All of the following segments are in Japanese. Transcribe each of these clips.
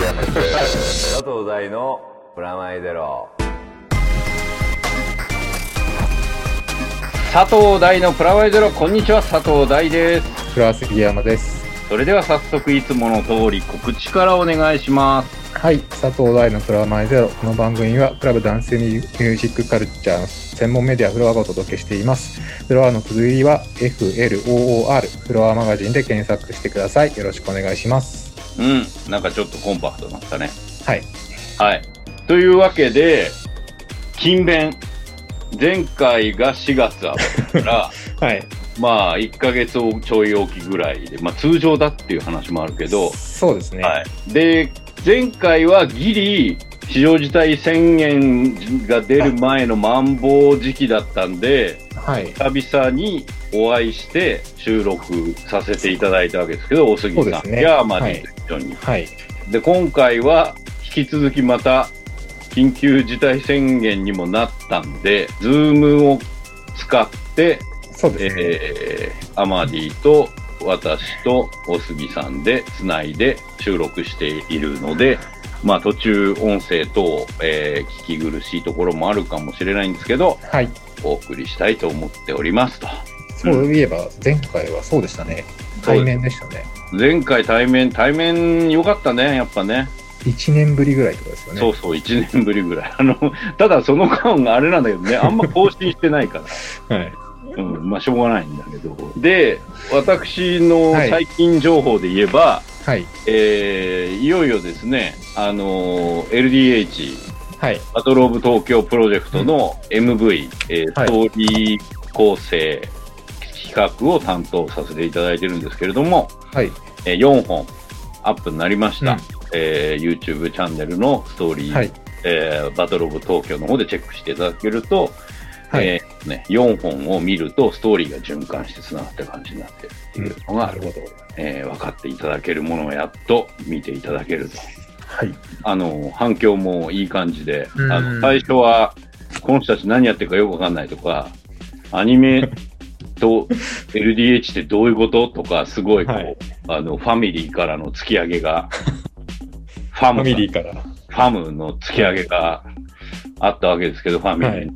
佐藤大のプラマイゼロ佐藤大のプラマイゼロ、こんにちは、佐藤大です。黒杉山です。それでは早速いつもの通り告知からお願いします。はい、佐藤大のプラマイゼロ。この番組はクラブダンスミュージックカルチャーの専門メディアフロアがお届けしています。フロアの綴りは FLOOR、フロアマガジンで検索してください。よろしくお願いします。うん、なんかちょっとコンパクトになったね。はい。はい。というわけで、勤勉。前回が4月あったから、はい。まあ、1ヶ月ちょいおきぐらいで、まあ、通常だっていう話もあるけど、そうですね。はい。で、前回はギリ、非常事態宣言が出る前のマンボウ時期だったんで、はい。久々にお会いして収録させていただいたわけですけど、大杉さんやマディはいと一緒に。はい。で、今回は引き続きまた緊急事態宣言にもなったんで、ズームを使って、そうですね。えー、アマディと私と大杉さんでつないで収録しているので、まあ途中音声等、えー聞き苦しいところもあるかもしれないんですけど、はい。お送りしたいと思っておりますと。そういえば、前回はそうでしたね。対面でしたね。前回対面、対面良かったね、やっぱね。1年ぶりぐらいとかですよね。そうそう、1年ぶりぐらい。あの、ただその間があれなんだけどね、あんま更新してないから。はい。うん、まあしょうがないんだけど。で、私のはい最近情報で言えば、はい。えーいよいよですね、あのー LDH、はい。バトルオブ東京プロジェクトの MV、えーはいストーリー構成企画を担当させていただいてるんですけれども、はい。えー4本アップになりました。うんえー YouTube チャンネルのストーリー、はい。えーバトルオブ東京の方でチェックしていただけると、はい。えーね、4本を見るとストーリーが循環して繋がった感じになってるっていうのが、なるほど。えー分かっていただけるものをやっと見ていただけると。はい。あの、反響もいい感じで、うんあの、最初は、この人たち何やってるかよくわかんないとか、アニメと LDH ってどういうこと？とか、すごいこう、はいあの、ファミリーからの突き上げが、ファミリーから。ファムの突き上げがあったわけですけど、ファミリー。はい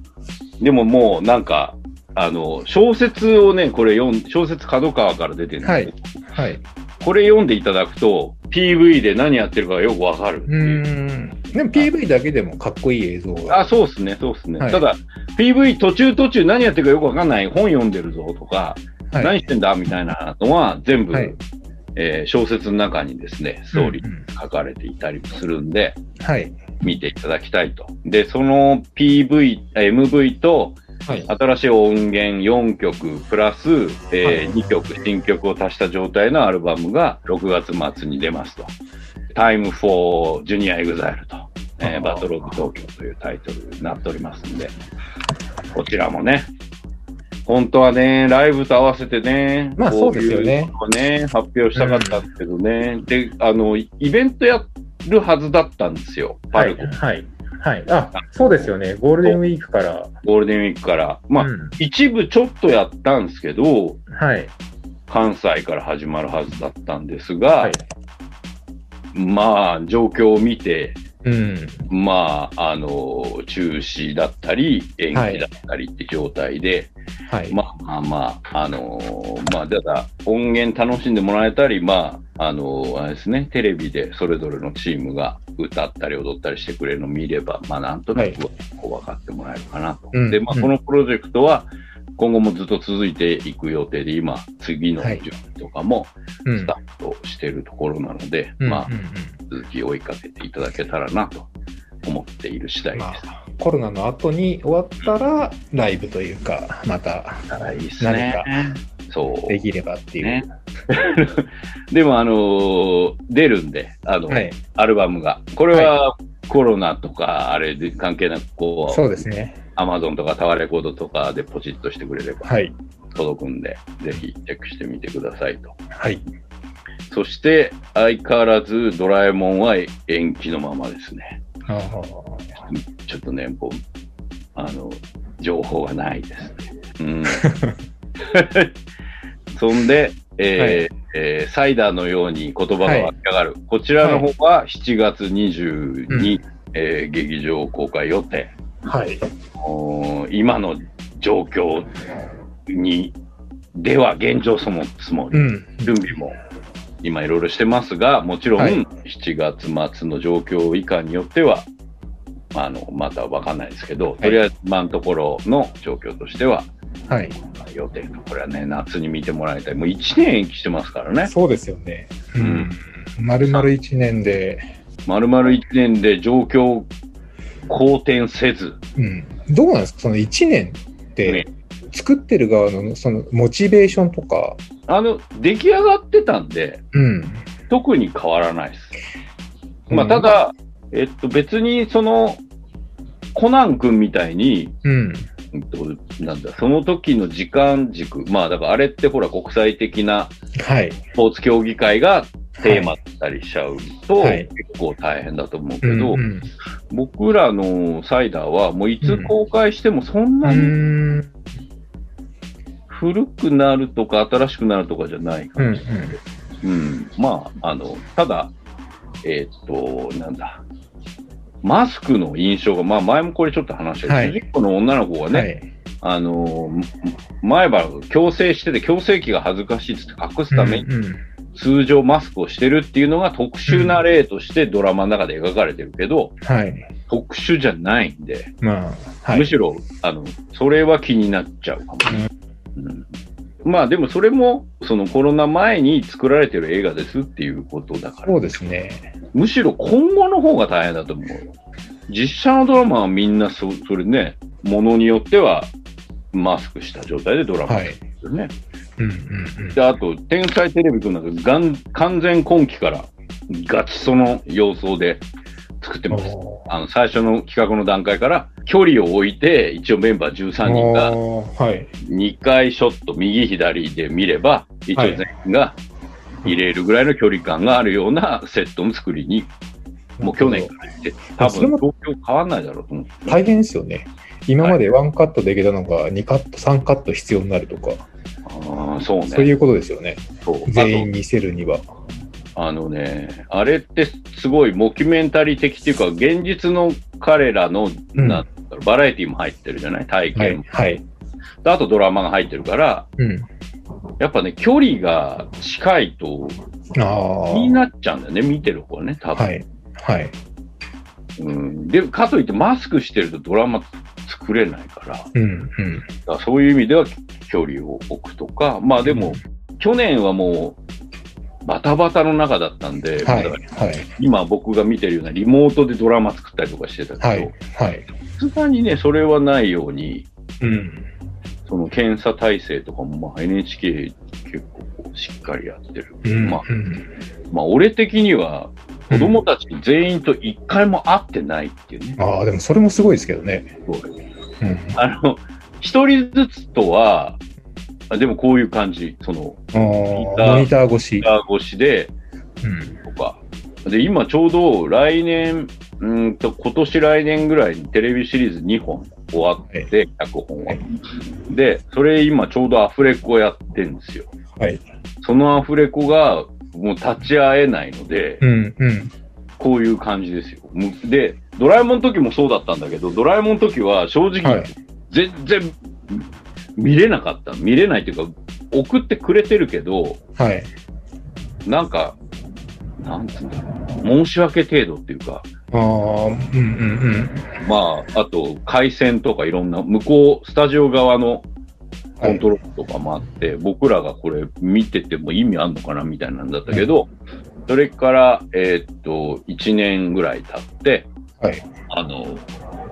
でももうなんか、あの、小説をね、これ読ん、小説角川から出てるんですけど、はい。これ読んでいただくと、PV で何やってるかがよくわかるうん。でも PV だけでもかっこいい映像が。あ、そうですね、そうですね。はいただ、PV 途中途中何やってるかよくわかんない、本読んでるぞとか、はい。何してんだみたいなのは全部、はいえー小説の中にですね、ストーリー書かれていたりするんで、はい。見ていただきたいと。で、その PV、あ MV とはい。新しい音源4曲プラス、えーはい2曲、新曲を足した状態のアルバムが6月末に出ますと。Time for Junior Exile と、えーバトルオブ東京というタイトルになっておりますんで、こちらもね、本当はね、ライブと合わせてね、まあそうですよねこういうのをね、発表したかったんですけどね、で、あの、イベントやるはずだったんですよ、パはい。ルコ。はい。はい。あ、そうですよね。ゴールデンウィークから。ゴールデンウィークから。まあ、うん一部ちょっとやったんですけど、はい。関西から始まるはずだったんですが、はい。まあ、状況を見て、うん。まあ、あの、中止だったり、延期だったりって状態で、はい。まあまあまあ、あの、まあ、ただ、音源楽しんでもらえたり、まあ、あの、あれですね、テレビでそれぞれのチームが歌ったり踊ったりしてくれるのを見れば、まあ、なんとなく分かってもらえるかなと。うんで、まあ、うんこのプロジェクトは、今後もずっと続いていく予定で、今、次のはい準備とかもうんスタートしているところなので、うんまあ続き追いかけていただけたらなと思っている次第でまあ、コロナの後に終わったら、ライブというか、またす。たらいいですね。そう。できればっていう。ね でも、あのー出るんで、あの、はい。アルバムが。これはコロナとか、あれで関係なく、こう、そうですね。アマゾンとかタワーレコードとかでポチッとしてくれればはい。届くんで、ぜひチェックしてみてくださいと。はい。そして、相変わらずドラえもんは延期のままですね。ちょっとね、こう、あの、情報がないですね。うん。そんで、えーえーサイダーのように言葉が湧き上がる。こちらの方は7月22、うんえー劇場公開予定。はい。今の状況に、では現状そのつもり。うん。準備も今いろいろしてますが、もちろんはい7月末の状況以下によっては、あの、まだわかんないですけど、とりあえず今のところの状況としては、はい。予定と、これはね、夏に見てもらいたい。もう1年延期してますからね。そうですよね。うん。丸々1年で、丸々1年で状況好転せず、うん。どうなんですか？その1年ってね、作ってる側のそのモチベーションとか、あの、出来上がってたんで、うん。特に変わらないです。まあ、うんただ、えっと、別にその、コナン君みたいに、うん。うんとなんだ、その時の時間軸、まあだからあれってほら国際的なはい。スポーツ競技会がテーマだったりしちゃうと、はい結構大変だと思うけうんど、うん僕らのサイダーはもういつ公開してもそんうなにん。古くなるとか新しくなるとかじゃないかうんもしれない。うん、まあ、あの、ただ、えーっと、なんだ、マスクの印象が、まあ前もこれちょっと話したけど、はい主人公の女の子がね、はい。あのー、前歯が矯正してて、矯正器が恥ずかしいっつって隠すためにうんうん通常マスクをしてるっていうのが特殊な例としてドラマの中で描かれてるけど、はい。特殊じゃないんで、まあ、はい。むしろ、あの、それは気になっちゃうかも。うんまあでもそれも、そのコロナ前に作られてる映画ですっていうことだから、そうですね。むしろ今後の方が大変だと思うよ。実写のドラマはみんなそそれね、ものによってはマスクした状態でドラマはい。ですよね。うんうんうん。で、あと、天才テレビくんなんかがん完全今期からガチその様相で作ってます。あの、最初の企画の段階から距離を置いて、一応メンバー13人がおーはい。2回ショット、右左で見れば、一応はい全員が入れるぐらいの距離感があるようなセットの作りに、もう去年から言って、多分東京変わんないだろうと思う。大変ですよね。今までワンカットできたのが2カット、3カット必要になるとか、ああ、そうね。そういうことですよね。そう全員見せるには。あのね、あれってすごいモキュメンタリー的っていうか、現実の彼らの、うんなんだろうバラエティも入ってるじゃない？体はい験も、。はい。であとドラマが入ってるから、うん。やっぱね、距離が近いとああ。気になっちゃうんだよね、見てる方はね、多分。はい。はい。うん、で、かといってマスクしてるとドラマ作れないから、うん。うん。らそういう意味では距離を置くとか、まあでも、去年はもう、バタバタの中だったんで、はい。だはい。今僕が見てるようなリモートでドラマ作ったりとかしてたはいけど、。はい。さすがにね、それはないように、うん。その検査体制とかも、まあ、NHK 結構しっかりやってる。うん。まあ、うんまあ、俺的には、子供たち全員と一回も会ってないっていうね。ああ、でもそれもすごいですけどね。あの、一人ずつとは、あでもこういう感じ、その、モニター越し。ガー越しで、うん。とか。で、今ちょうど来年、うーんと、今年来年ぐらいにテレビシリーズ2本終わって、脚本ははい。で、それ今ちょうどアフレコやってるんですよ。はい。そのアフレコがもう立ち会えないので、うん。うん。こういう感じですよ。むで、ドラえもんの時もそうだったんだけど、ドラえもんの時は正直、はい全然見れなかった。見れないっていうか、送ってくれてるけど、はい。なんか、なんつうんだろう。申し訳程度っていうか、ああ、うんうんまあ、あと、回線とかいろんな、向こう、スタジオ側のうん。コントロールとかもあって、僕らがこれ見てても意味あんのかなみたいなんだったけど、それから、えーっと、1年ぐらい経って、はい。あの、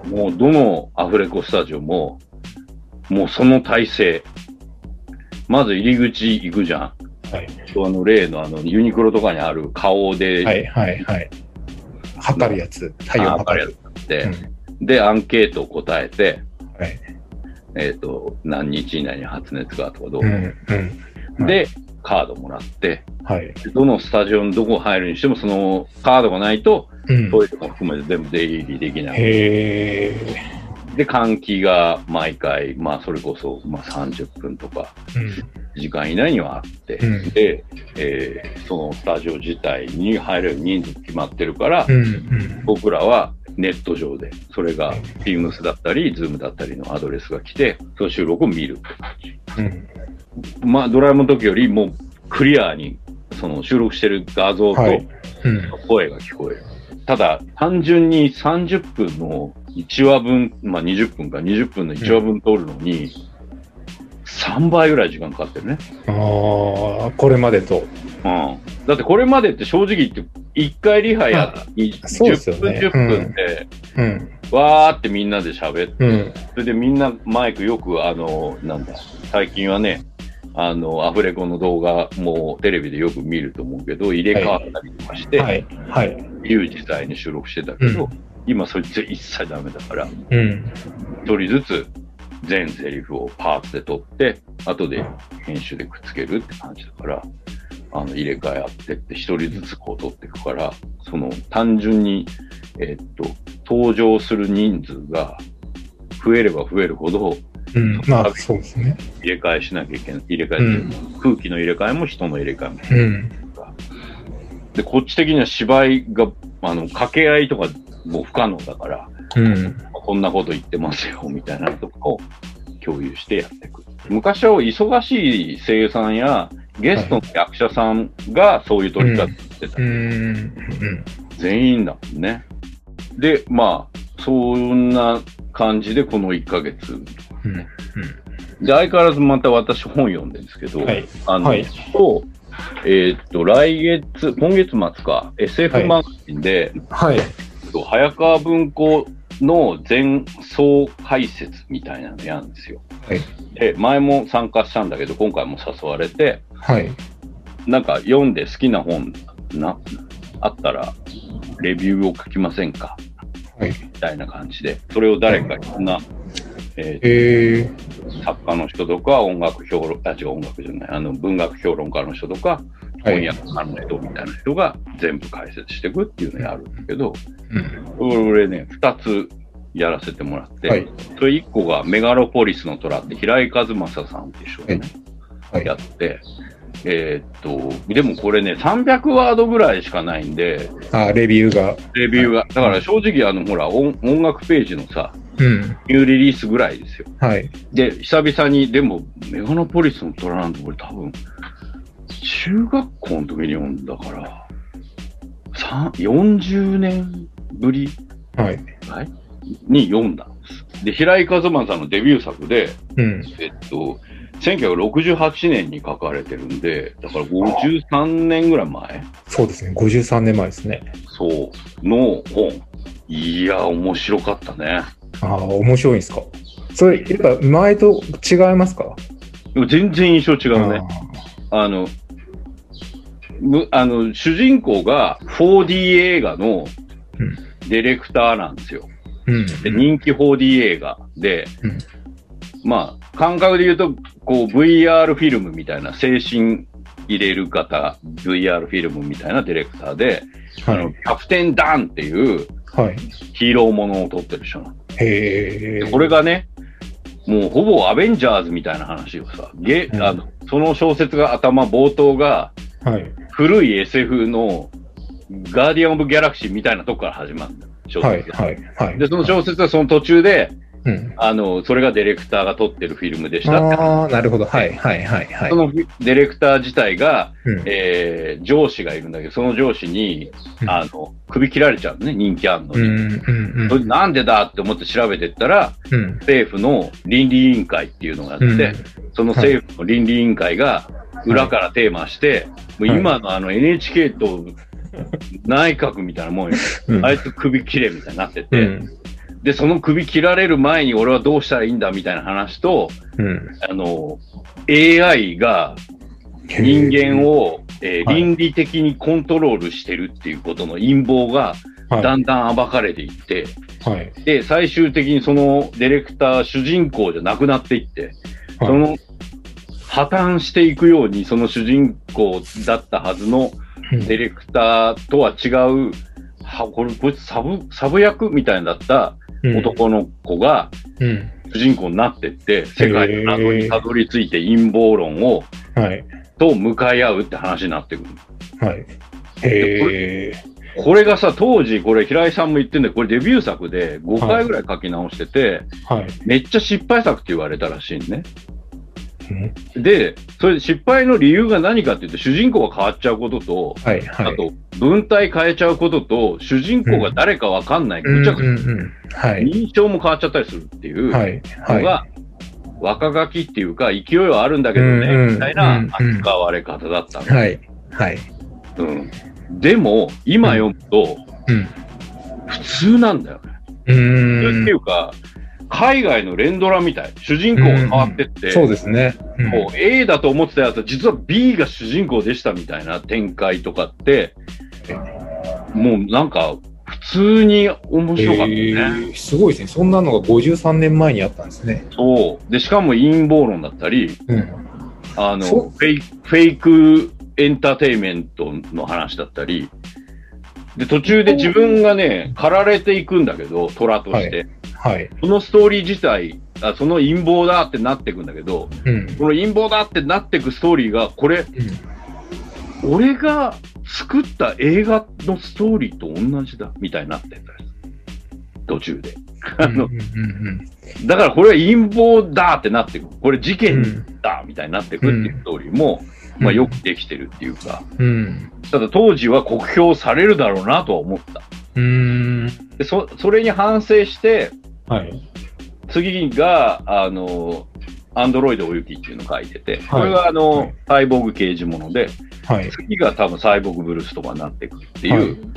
もうどのアフレコスタジオも、もうその体制。まず入り口行くじゃん。はい。あの、例のあの、ユニクロとかにある顔で、はい。はい。はい。測るやつ。体温測る。って、うんで、アンケートを答えて、はい。えっ、と、何日以内に発熱がとかどう、うん。うん。はいで、カードもらって、はい。どのスタジオにどこ入るにしても、そのカードがないと、うん。トイレも含めて全部出入りできない。へえ。で、換気が毎回、まあ、それこそ、まあ、30分とか、時間以内にはあって、うんで、えーそのスタジオ自体に入れる人数決まってるから、うん。うん。僕らはネット上で、それが Teams だったり、Zoom だったりのアドレスが来て、その収録を見る。うん。まあ、ドラえもんの時よりもクリアに、その収録してる画像とはい。うん。声が聞こえる。ただ、単純に30分の1話分、まあ20分か20分の1話分撮るのに、3倍ぐらい時間かかってるね。ああ、これまでと。うん。だってこれまでって正直言って、1回リハやって、そうですよ10分ね10分で、うん。わーってみんなで喋って、うん。それでみんなマイクよく、あの、なんだ、最近はね、あの、アフレコの動画もテレビでよく見ると思うけど、入れ替わったりとかして、はい。はい。自由自在に収録してたけど、う今そいつ一切ダメだから、うん。一人ずつ全セリフをパーツで撮って、後で編集でくっつけるって感じだから、あの、入れ替え合ってって一人ずつこう撮っていくから、その単純に、えっと、登場する人数が増えれば増えるほどうん。まあ、そうですね。入れ替えしなきゃいけない。入れ替えうって、ん。空気の入れ替えも人の入れ替えもうん。で、こっち的には芝居が、あの、掛け合いとかもう不可能だから、うん。こんなこと言ってますよ、みたいなのとかを共有してやっていく。昔は忙しい声優さんやゲストの役者さんがそういう撮り方してた。うん。うん。全員だもんね。で、まあ、そんな感じでこの1ヶ月。うん。で、相変わらずまた私本読んでるんですけど、はい。あの、はいと、えーっと、来月、今月末か、SF マガジンで、はい。と早川文庫の前奏解説みたいなのやるんですよ。はい。で、前も参加したんだけど、今回も誘われて、はい。なんか読んで好きな本な、あったら、レビューを書きませんか？はい。みたいな感じで、それを誰かいろんな、ええー。ー作家の人とか、音楽評論、あ、違う、音楽じゃない、あの、文学評論家の人とか、はい。翻訳家の人みたいな人が全部解説していくっていうのをやるんだけど、うん。俺ね、二つやらせてもらって、はい。それ一個がメガロポリスの虎って平井和正さんっていうね、はいやって、えーっと、でもこれね、300ワードぐらいしかないんで、あ、レビューが。レビューが。だから正直あの、ほら、音音楽ページのさ、うん。ニューリリースぐらいですよ。はい。で、久々に、でも、メガロポリスの虎なんて俺多分、中学校の時に読んだから、さん40年ぶりはい。はい？に読んだんです。で、平井和馬さんのデビュー作で、うん。えっと、1968年に書かれてるんで、だから53年ぐらい前？そうですね。53年前ですね。そう、の本。いや、面白かったね。ああ、面白いんですか？それ、やっぱ前と違いますか？でも全然印象違うね。あの、むあの、主人公が 4D 映画のうんディレクターなんですよ。うん。で人気 4D 映画で、うんまあ、感覚で言うと、こう VR フィルムみたいな、精神入れる方、VR フィルムみたいなディレクターで、あの、はいキ。ャプテンダンっていうはい。ヒーローものを撮ってる人なの。へこれがね、もうほぼアベンジャーズみたいな話をさ、ゲうんあのその小説が頭、冒頭がはい。古い SF のガーディアン・オブ・ギャラクシーみたいなとこから始まるんだよ。小はい。はい。はい。で、その小説はその途中で、うん。あの、それがディレクターが撮ってるフィルムでした。ああ、なるほど。はい。はい。はい。はいそ。のディレクター自体が、うん。えー、上司がいるんだけど、その上司に、うんあの、首切られちゃうのね、人気あんのに。うん。うん。それなんでだって思って調べてったら、うん。政府の倫理委員会っていうのがあって、うん。その政府の倫理委員会が裏からテーマして、もう今のあの NHK と内閣みたいなもんよ。うんあいつ首切れみたいになってうて、ん。で、その首切られる前に俺はどうしたらいいんだみたいな話と、うん。あの、AI が人間を、えーはい倫理的にコントロールしてるっていうことの陰謀がはい。だんだん暴かれていって、はい。で、最終的にそのディレクター主人公じゃなくなっていって、はいその破綻していくようにその主人公だったはずのうんディレクターとは違うは、これ、こいつサブ、サブ役みたいだったうん。男の子がうん。主人公になってって、世界の謎にたどり着いて陰謀論を、はい。と向かい合うって話になってくる。はい。へえ。これがさ、当時、これ平井さんも言ってんだけど、これデビュー作で5回ぐらい書き直してて、はい。めっちゃ失敗作って言われたらしいね。うんで、それで失敗の理由が何かっていうと、主人公が変わっちゃうことと、はい。はい。あと、文体変えちゃうことと、主人公が誰かわかんない、うんぐちゃぐちうんうん。はい。ゃ認証も変わっちゃったりするっていうのはい。が、は若書きっていうか、勢いはあるんだけどね、うんうんみたいなうん扱われ方だったのい。はい。はい。うん。でも、今読むと、うん。普通なんだよね。う普通っていん。うか、海外の連ドラみたい。主人公が変わってって、そうですね。うんもう A だと思ってたやつは実は B が主人公でしたみたいな展開とかって、もうなんか普通に面白かったね。へーすごいですね。そんなのが53年前にあったんですね。そう。で、しかも陰謀論だったり、うん。あの、フェイク、フェイクエンターテインメントの話だったり、で、途中で自分がね、駆られていくんだけど、虎として。はい。そのストーリー自体、あその陰謀だってなっていくんだけど、うん。この陰謀だってなっていくストーリーが、これ、俺が作った映画のストーリーと同じだ、みたいになってた。途中で。あのうんうんだからこれは陰謀だってなっていく。これ事うんう件んだ、みたいになっていくっていうストーリーも、まあよくできてるっていうか、うん。ただ当時は酷評されるだろうなとは思った。うん。で、そ、それに反省して、はい。次が、あの、アンドロイドおゆきっていうのを書いてて、これがあはのい、サイボーグ刑事もので、はい。次が多分サイボーグブルースとかになっていくっていう、はい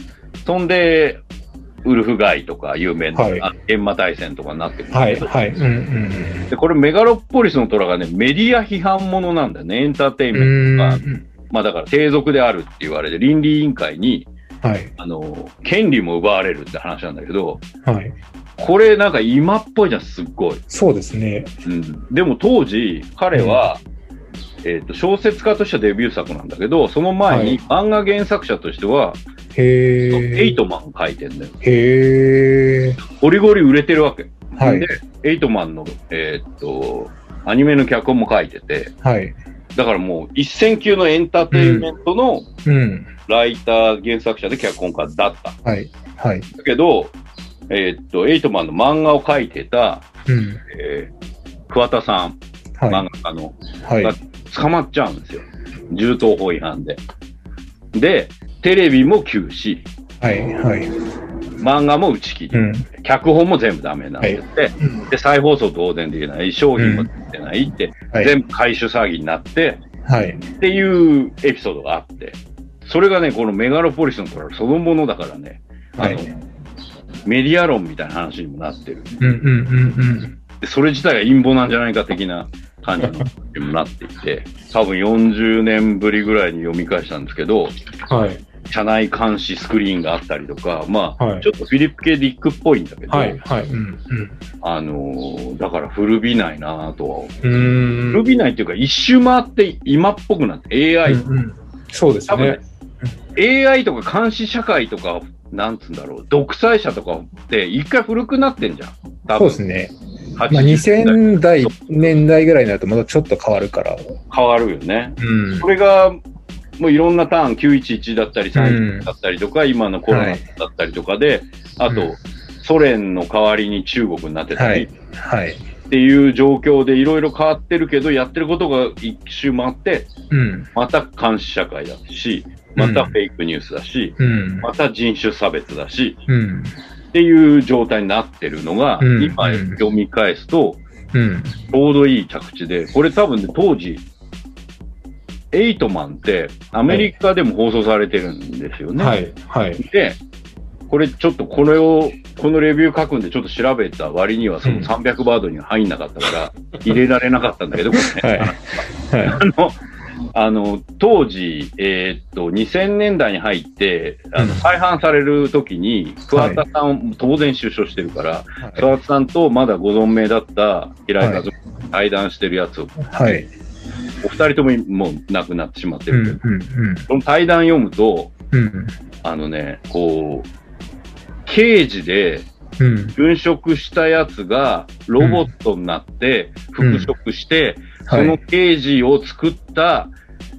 そんで、ウルフガイとか有名な、はいあ閻魔大戦とかになってくるはい。はい。うんうんで、これメガロポリスの虎がね、メディア批判ものなんだよね、エンターテインうメンん。トが、うんまあだから低俗であるって言われて、倫理委員会に、はい。あの、権利も奪われるって話なんだけど、はい。これなんか今っぽいじゃん、すっごい。そうですね。うん。でも当時、彼は、えっ、と、小説家としてはデビュー作なんだけど、その前に漫画原作者としては、へえ。エイトマン書いてんだよ。へえ。ゴリゴリ売れてるわけ。はいで。、エイトマンの、えーっと、アニメの脚本も書いてて、はい。だからもう一線級のエンターテインメントのうん。ライター、原作者で脚本家だった。はい。はい。だけど、えーっと、エイトマンの漫画を書いてた、うん。えー桑田さん、漫は画家の、い。はい。捕まっちゃうんですよ。銃刀法違反で。で、テレビも休止、はい。はい。漫画も打ち切り、うん。脚本も全部ダメになってて、うんで、再放送当然できない、商品も出てないって、はい。全部回収騒ぎになって、はい。っていうエピソードがあって、それがね、このメガロポリスの虎そのものだからね、あの、はい。メディア論みたいな話にもなってる。うんうんうんでそれ自体が陰謀なんじゃないか的な感じにもなっていて、多分40年ぶりぐらいに読み返したんですけど、うん。はい。車内監視スクリーンがあったりとか、まあ、はいちょっとフィリップ・ケ・ディックっぽいんだけど、はい。はい。うんうん。あのーだから古びないなぁとは思う。古びないっていうか、一周回って今っぽくなって、AI、うんうんそうですね。AI とか監視社会とか、なんつうんだろう、独裁者とかって一回古くなってんじゃん。多分そうですね。80まあ、年2000代、年代ぐらいになるとまたちょっと変わるから。変わるよね。うん。これが、もういろんなターン、911だったり、うん311だったりとか、今のコロナだったりとかで、あと、うんソ連の代わりに中国になってたり、はい。はい。っていう状況でいろいろ変わってるけど、やってることが一周回って、うん。また監視社会だし、またフェイクニュースだし、うん。また人種差別だし、うん。っていう状態になってるのが、うん今うん読み返すと、うん。ちょうどいい着地で、これ多分ね、当時、エイトマンってアメリカでも放送されてるんですよね。はい。はい。で、これちょっとこれを、このレビュー書くんでちょっと調べた割にはそのうん300バードには入んなかったから、入れられなかったんだけど、これね。はい。あの、あの、当時、えーっと、2000年代に入って、あの、うん再販される時に、桑田さん、当然出所してるから、はい。桑田さんとまだご存命だった平井和夫対談してるやつを、はい。お二人とももう亡くなってしまってうん。るけど、うん。その対談読むと、うん。あのね、こう、刑事でうん。殉職したやつがロボットになって復職して、そのはい。刑事を作った、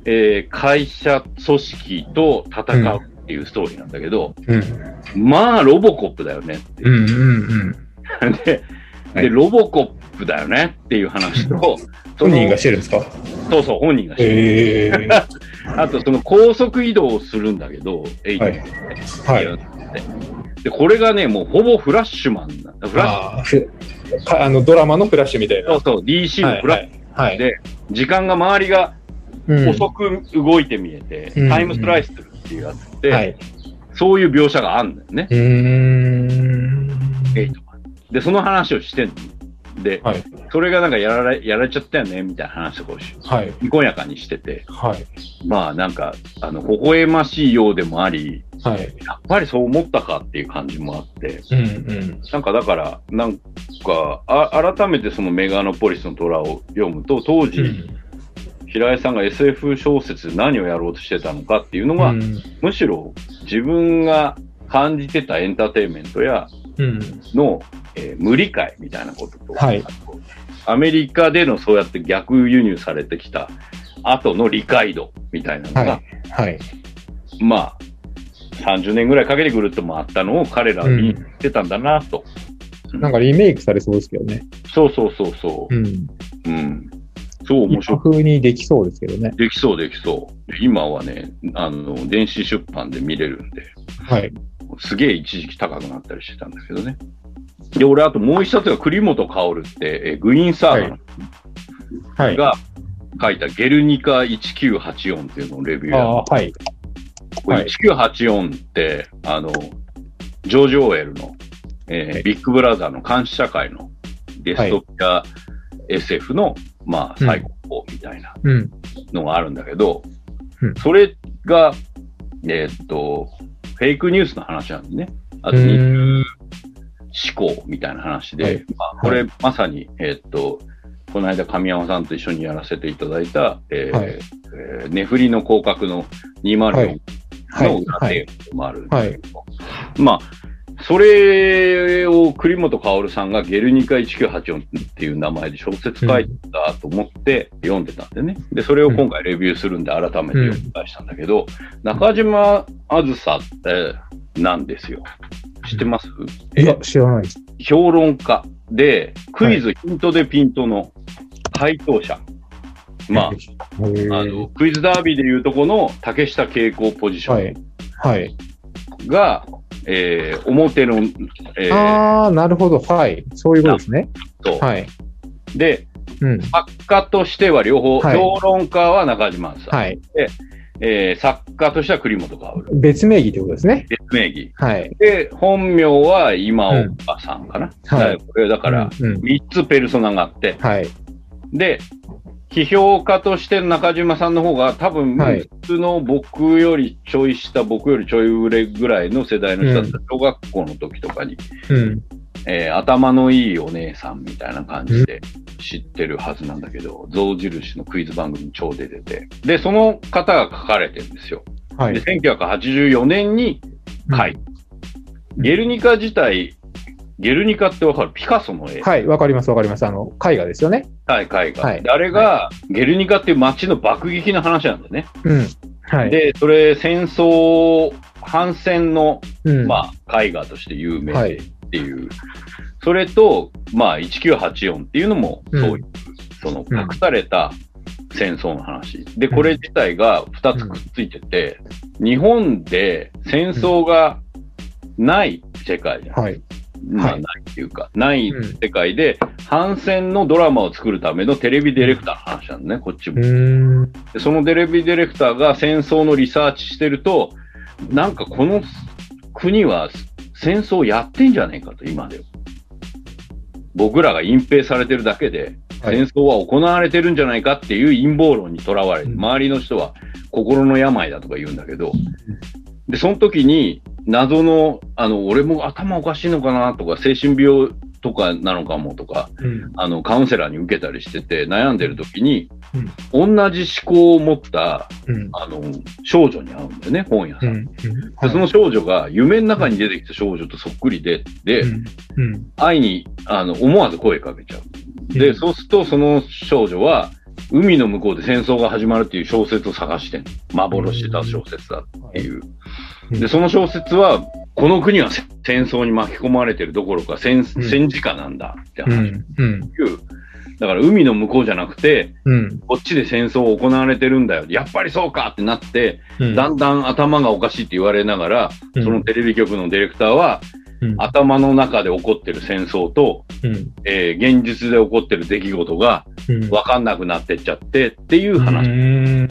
えー会社組織と戦うっていうストーリーなんだけど、うん。まあ、ロボコップだよねっていう。で、はいで、ロボコップだよねっていう話と、本人がしてるんですか？そうそう、本人がしてる。ええ あと、その高速移動をするんだけど、エイトはいはい。で、これがね、もうほぼフラッシュマンなんだ。フラッシああ、あの、ドラマのフラッシュみたいュ、な。そうそう、DC のフラッシュ、はい。で時間が周りがうん遅く動いて見えて、うんタイムスライスするっていうやつって、はい。そういう描写があるんだよね。で、その話をしてんの。で、はい。それがなんかやられやられちゃったよね、みたいな話をこうし、はい。にこやかにしてて、はい。まあなんか、あの、微笑ましいようでもあり、はい。やっぱりそう思ったかっていう感じもあって、うんうん。なんかだから、なんか、あ改めてそのメガノポリスの虎を読むと、当時、平井さんが SF 小説で何をやろうとしてたのかっていうのが、うんむしろ自分が感じてたエンターテインメントやうん。の、えー無理解みたいなことと、はいアメリカでのそうやって逆輸入されてきた後の理解度みたいなのが、はい。はい。まあ、30年ぐらいかけてぐるっと回ったのを彼らは見てたんだなと。なんかリメイクされそうですけどね。そうそうそうそうう。ん。うん。そう面今白い。風にできそうですけどね。できそうできそう。で今はね、あの、電子出版で見れるんで、はい。すげえ一時期高くなったりしてたんだけどね。で、俺、あともう一冊が栗本薫って、えグリーンサーガはい。が書いたゲルニカ1984っていうのをレビューやはい。これはい。1984って、あの、ジョージ・オーエルの、えーはい。ビッグブラザーの監視社会のデストピア SF の、まあ、うん。最高峰みたいなうん。のがあるんだけど、うん。それが、えーっと、フェイクニュースの話なんでね。あと、思考みたいな話で、はい。まあ、これまさに、えーっと、この間神山さんと一緒にやらせていただいた、えーはい。えーネフリの広角の204はいはいの裏テーマもあるんですけど、はいまあ、それを栗本薫さんがゲルニカ1984っていう名前で小説書いたと思って読んでたんでね。で、それを今回レビューするんで改めて読み返したんだけど、中島あずさってなんですよ。知ってます、いや、知らない。評論家で、クイズヒントでピントの回答者。まあ、あの、クイズダービーでいうとこの竹下傾向ポジションはい。が、えー表の、えーああ、なるほど。はい。そういうことですね。とはい。で、うん。作家としては両方、はい評論家は中島さん、はい。えー作家としては栗本薫、別名義ってことですね。別名義。はい。で、本名は今岡さんかな。はいだからこれだから、うんうん3つペルソナがあって、はい。で、批評家としての中島さんの方が多分、はい普通の僕よりちょい下、僕よりちょい上ぐらいの世代の人だったら、小学校の時とかに、うん。えー頭のいいお姉さんみたいな感じで知ってるはずなんだけど、象印のクイズ番組に超出てて。で、その方が書かれてるんですよ。で、はい。1984年に書いた。ゲルニカ自体、ゲルニカってわかる？ピカソの絵。はい。わかります、わかります。あの、絵画ですよね。はい、絵画。はいであれが、ゲルニカっていう街の爆撃の話なんだよね。うん。はい。で、それ戦争、反戦の、うん、まあ、絵画として有名はいでっていう。それと、まあ、1984っていうのも、うんそういう、その、うん隠された戦争の話。で、これ自体が2つくっついてて、日本で戦争がない世界じゃん。はい。まあ、はい。ないっていうか、ないうん。世界で、反戦のドラマを作るためのテレビディレクターの話なんだね、こっちも。でそのテレビディレクターが戦争のリサーチしてると、なんかこの国は戦争やってんじゃねえかと、今では。僕らが隠蔽されてるだけで、はい。戦争は行われてるんじゃないかっていう陰謀論にとらわれて、うん。周りの人は心の病だとか言うんだけど、で、その時に謎の、あの、俺も頭おかしいのかなとか、精神病とかなのかもとか、うん。あの、カウンセラーに受けたりしてて、悩んでる時に、同じ思考を持った、うん。あの、少女に会うんだよね、本屋さ。うんん。でその少女が夢の中に出てきた少女とそっくりで、で、うん。うん。愛に、あの、思わず声かけちゃう。で、うんそうすると、その少女は、海の向こうで戦争が始まるっていう小説を探して幻した小説だっていう。うんで、その小説は、この国はせ戦争に巻き込まれてるどころか戦、うん戦時下なんだって話。だから海の向こうじゃなくて、うん。こっちで戦争を行われてるんだよ。やっぱりそうかってなって、うん。だんだん頭がおかしいって言われながら、うんそのテレビ局のディレクターは、うん、頭の中で起こってる戦争と、うん。えー現実で起こってる出来事がうん。分かんなくなってっちゃってっていう話。うん。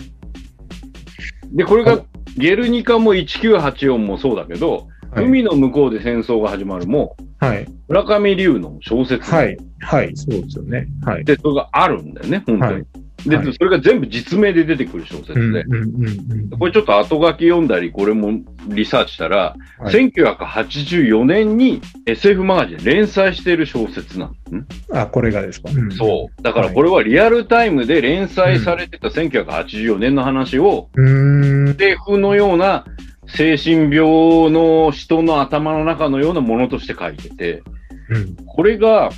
で、これがゲルニカも1984もそうだけど、はい海の向こうで戦争が始まるも、はい。村上龍の小説はい。はい。そうですよね。はい。で、それがあるんだよね、本当に。はいで、はいそれが全部実名で出てくる小説で。うん。うん。うん。これちょっと後書き読んだり、これもリサーチしたら、はい1984年に SF マガジンで連載している小説なの。ん？あ、これがですか。うんそう。だからこれはリアルタイムで連載されてた1984年の話を、うーん。SF のような精神病の人の頭の中のようなものとして書いてて、うん。これが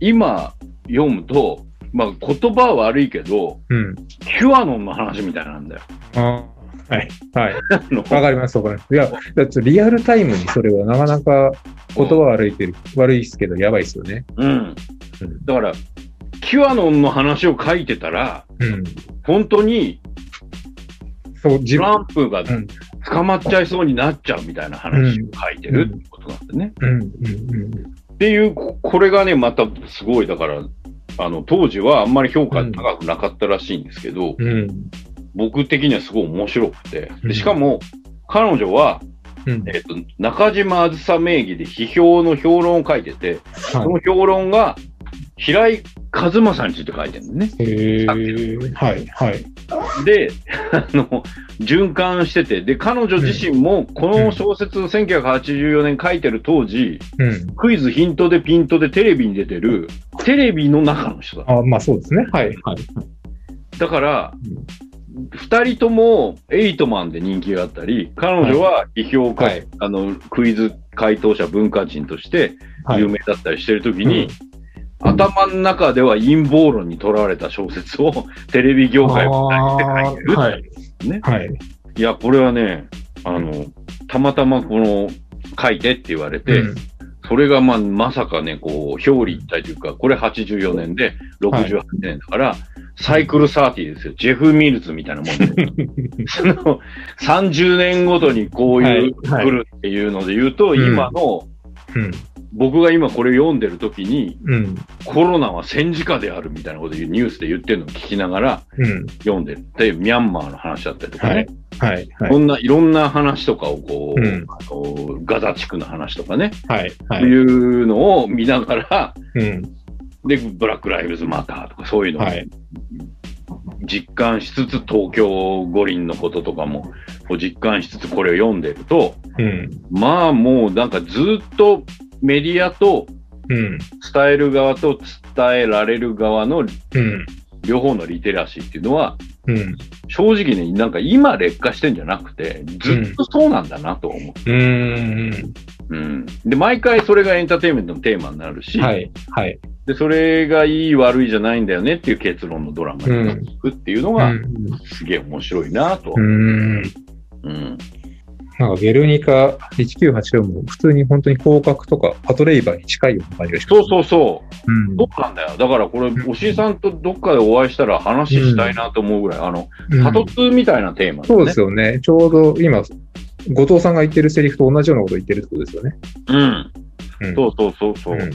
今読むと、まあ言葉は悪いけど、うん。キュアノンの話みたいなんだよ。あはい。はい。わかります、わかります。いや、だってリアルタイムにそれはなかなか言葉悪いけど、悪いですけど、やばいですよね。うん。うんだから、キュアノンの話を書いてたら、うん。本当にそう、自ト分。ランプがうん捕まっちゃいそうになっちゃうみたいな話を書いてるってことなんでね。うん。うん。っていう、ここれがね、またすごい、だから、あの、当時はあんまり評価高くなかったらしいんですけど、うん。うん。僕的にはすごい面白くて。うんでしかも、彼女は、うん。えっ、と、中島あずさ名義で批評の評論を書いてて、その評論が、平井和正について書いてるんだよね。へえ。はい。はい。で、あの、循環してて、で、彼女自身も、この小説を1984年書いてる当時、うん。クイズヒントでピントでテレビに出てる、テレビの中の人だ。あ、まあそうですね。はい。はい。だから、二人ともエイトマンで人気があったり、彼女は批評家、はいあの、クイズ回答者文化人としてはい。有名だったりしてるときに、頭の中では陰謀論にとらわれた小説を テレビ業界を書いてる。はい。ねはい。いや、これはね、あの、たまたまこの、書いてって言われて、うんそれがまあ、まさかね、こう、表裏一体というか、これ84年で68年だから、サイクル30ですよ。ジェフ・ミルズみたいなもんで。その、30年ごとにこういう、来るっていうので言うと、うん今の、うん。僕が今これ読んでる時に、うん。コロナは戦時下であるみたいなことをニュースで言ってるのを聞きながらうん。読んでる。で、ミャンマーの話だったりとかね。はい。はい。はいこ。んないろんな話とかをこう、うんあのガザ地区の話とかね、はい。はいい。うのを見ながら、うん。で、ブラック・ライブズ・マターとかそういうのをはい。実感しつつ、東京五輪のこととかも実感しつつこれを読んでると、うん。まあもうなんかずっとメディアとうん。伝える側と伝えられる側のうん。両方のリテラシーっていうのは、うん。正直ね、なんか今劣化してんじゃなくて、ずっとそうなんだなと思う。うん。うん。で、毎回それがエンターテインメントのテーマになるし、はい。はい。で、それがいい悪いじゃないんだよねっていう結論のドラマになっていくっていうのが、うん。すげえ面白いなと。うん。うん。なんかゲルニカ1984も普通に本当に広角とかパトレイバーに近いような感じがします。そうそうそう。うん。そうなんだよ。だからこれ、押井さんとどっかでお会いしたら話したいなと思うぐらい、あの、うんパトツーみたいなテーマだね。そうですよね。ちょうど今、後藤さんが言ってるセリフと同じようなことを言ってるってことですよね。うん。うんそうそうそうそう。うん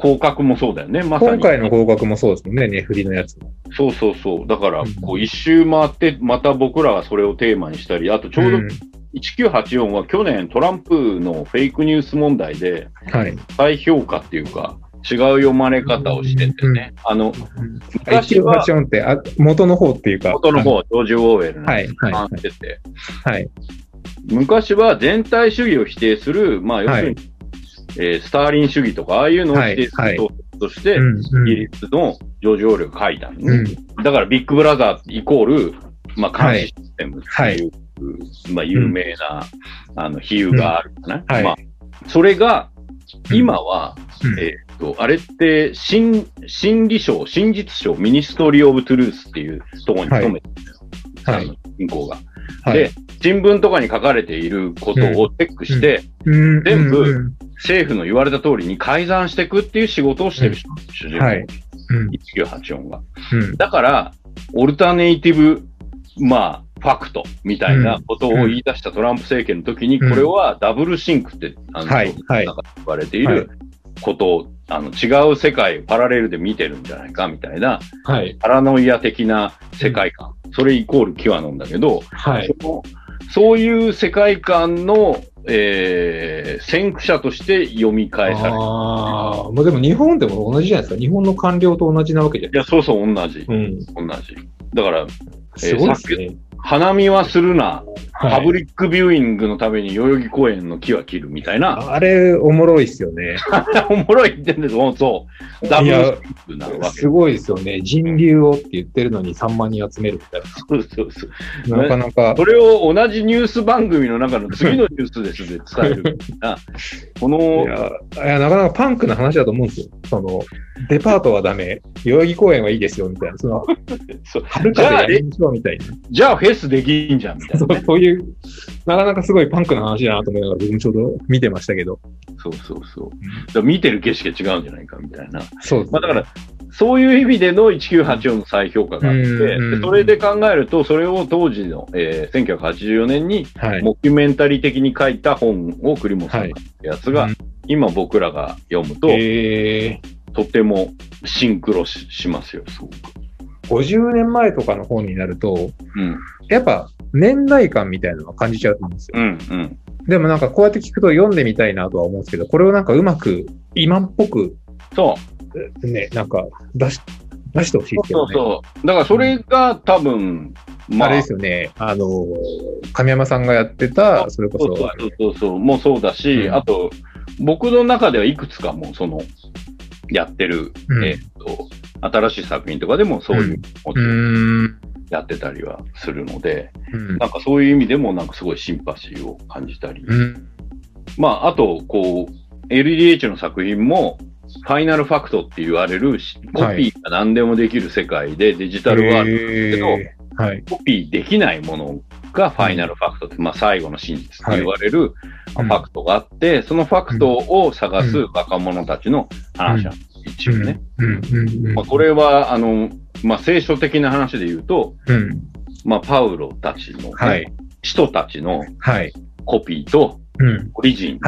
広角もそうだよね。まさに。今回の合格もそうですもんね、ネフリのやつも。そうそうそう。だからうん、こう一周回って、また僕らがそれをテーマにしたり、あとちょうどん1984は去年トランプのフェイクニュース問題ではい。再評価っていうか、違う読まれ方をしててね。あの、昔は1984ってあ元の方っていうか。元の方、ジョージ・オーウェルのはいはい反してて、はい。昔は全体主義を否定する、まあ、要するに、えースターリン主義とか、ああいうのをはい。否定するととして、イギリスのジョージ・オールが書いたのね。うん。だからビッグブラザーイコール、まあ、監視システムっていう、まあ、有名な、あの、比喩があるかな。はい。まあ、それが、今は、うん。えーっと、あれって、真、真理省、真実省、 Ministry of Truth っていうところに勤めてるんだよ。はい。主人公が。はい。で、新聞とかに書かれていることをチェックして、うん。全部政府の言われた通りに改ざんしていくっていう仕事をしてる人、主人公、はい。うん。1984が。うん。だから、 alternative、まあ、 fact みたいなことを言い出したトランプ政権の時に、こうん。れは doublethink って、あの、はい。はい。なんか言われていることを、あの、違う世界をパラレルで見てるんじゃないかみたいな、はい。パラノイア的な世界観。それイコールキュアノンだけど、はい。そのそういう世界観の、えー、先駆者として読み返される。ああ、まあでも日本でも同じじゃないですか。日本の官僚と同じなわけじゃいや、そうそう、同じ。ない。うん。同じ。だから、すごいですね。花見はするな、はいパブリックビューイングのために代々木公園の木は切るみたいな、あれ、おもろいっすよね。おもろいってんですもうそう。ダブルなわけ。すごいですよね。人流をって言ってるのに3万人集めるみたいそうそうそう。な。なかなかそ、れを同じニュース番組の中の次のニュースですで伝えるみたいな、こ いの、や、いやなかなかパンクな話だと思うんですよ。その、デパートはダメ、代々木公園はいいですよ、みたいな。その、そう春風やりましょう、みたいな。じゃあフェスできんじゃんみたいなね。そうそういう、なかなかすごいパンクな話だなと思いながら、僕もちょうど見てましたけど。そうそうそう。だから見てる景色が違うんじゃないかみたいな。そうです、まあだから、そういう意味での1984の再評価があって、それで考えると、それを当時の、えー1984年にはい。モキュメンタリー的に書いた本を栗本さんが書いたやつが、うん今僕らが読むと、えとてもシンクロししますよ、すごく。ー、50年前とかの本になると、うん、やっぱ年代感みたいなのは感じちゃうと思うんですよ。うん、うん。でもなんかこうやって聞くと読んでみたいなとは思うんですけど、これをなんかうまく今っぽくそう。ね、なんか出し、出してほしいですけそどね。うそう。だからそれが多分、まあれですよね、あの、神山さんがやってた、それこそ、そうそうそうそう、もうそうだし、うんあと、僕の中ではいくつかもうその、やってる、うんえっと、新しい作品とかでもそういう、も。やってたりはするので、うんなんかそういう意味でもなんかすごいシンパシーを感じたり、うん。まあ、あと、こう、LDH の作品も、ファイナルファクトって言われるし、コピーが何でもできる世界でデジタルワールドえけどーはい。コピーできないものがファイナルファクトって、まあ最後の真実って言われる、まあファクトがあって、そのファクトを探す若者たちの話なんです、一応ね。うん。うん。うん。まあこれは、あの、まあ聖書的な話で言うと、うん。まあパウロたちのね、はい。人たちのはい。コピーとうん。オリジン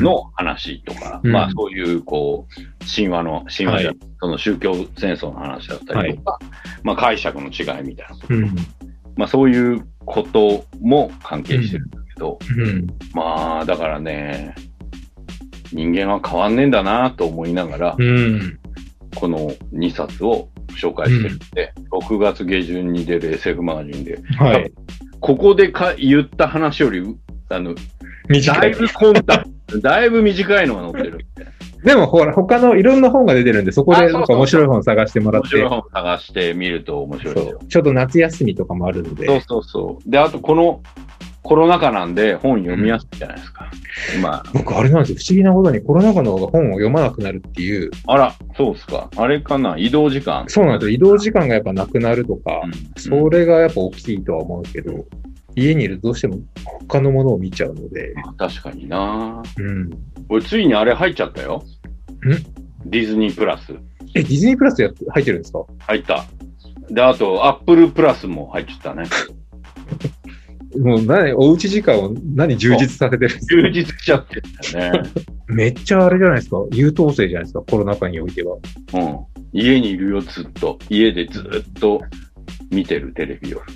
の話とか、うんまあそういう、こう、神話の、神話じゃはいその宗教戦争の話だったりとか、まあ解釈の違いみたいなこと、うん。まあそういうことも関係してるんだけど、うん。まあだからね、人間は変わんねえんだなと思いながら、うん。この2冊を紹介してるんで、6月下旬に出る SF マガジンで、はい。ここでか言った話より、あの。だいぶコンタだいぶ短いのが載ってるんで。でも、ほら、他のいろんな本が出てるんで、そこであそうそうなんか面白い本探してもらって面白い、本探してみると面白いですよ。そうちょっと夏休みとかもあるので、そうそうそう。で、あとこのコロナ禍なんで本読みやすいじゃないですか。ま僕、あれなんですよ。不思議なことにコロナ禍の方が本を読まなくなるっていう、あ、あら、そうっすか。あれかな移動時間。そうなんですよ。移動時間がやっぱなくなるとか、うんそれがやっぱ大きいとは思うけど、家にいるとどうしても他のものを見ちゃうので、まあ確かになうん。俺ついにあれ入っちゃったよ。ディズニープラス。え、ディズニープラスや入ってるんですか？入った。で、あと、アップルプラスも入っちゃったね。もう何、おうち時間を何充実させてるんですか？充実しちゃってんだよね。めっちゃあれじゃないですか？優等生じゃないですか？コロナ禍においては。うん。家にいるよ、ずっと。家でずっと見てるテレビを。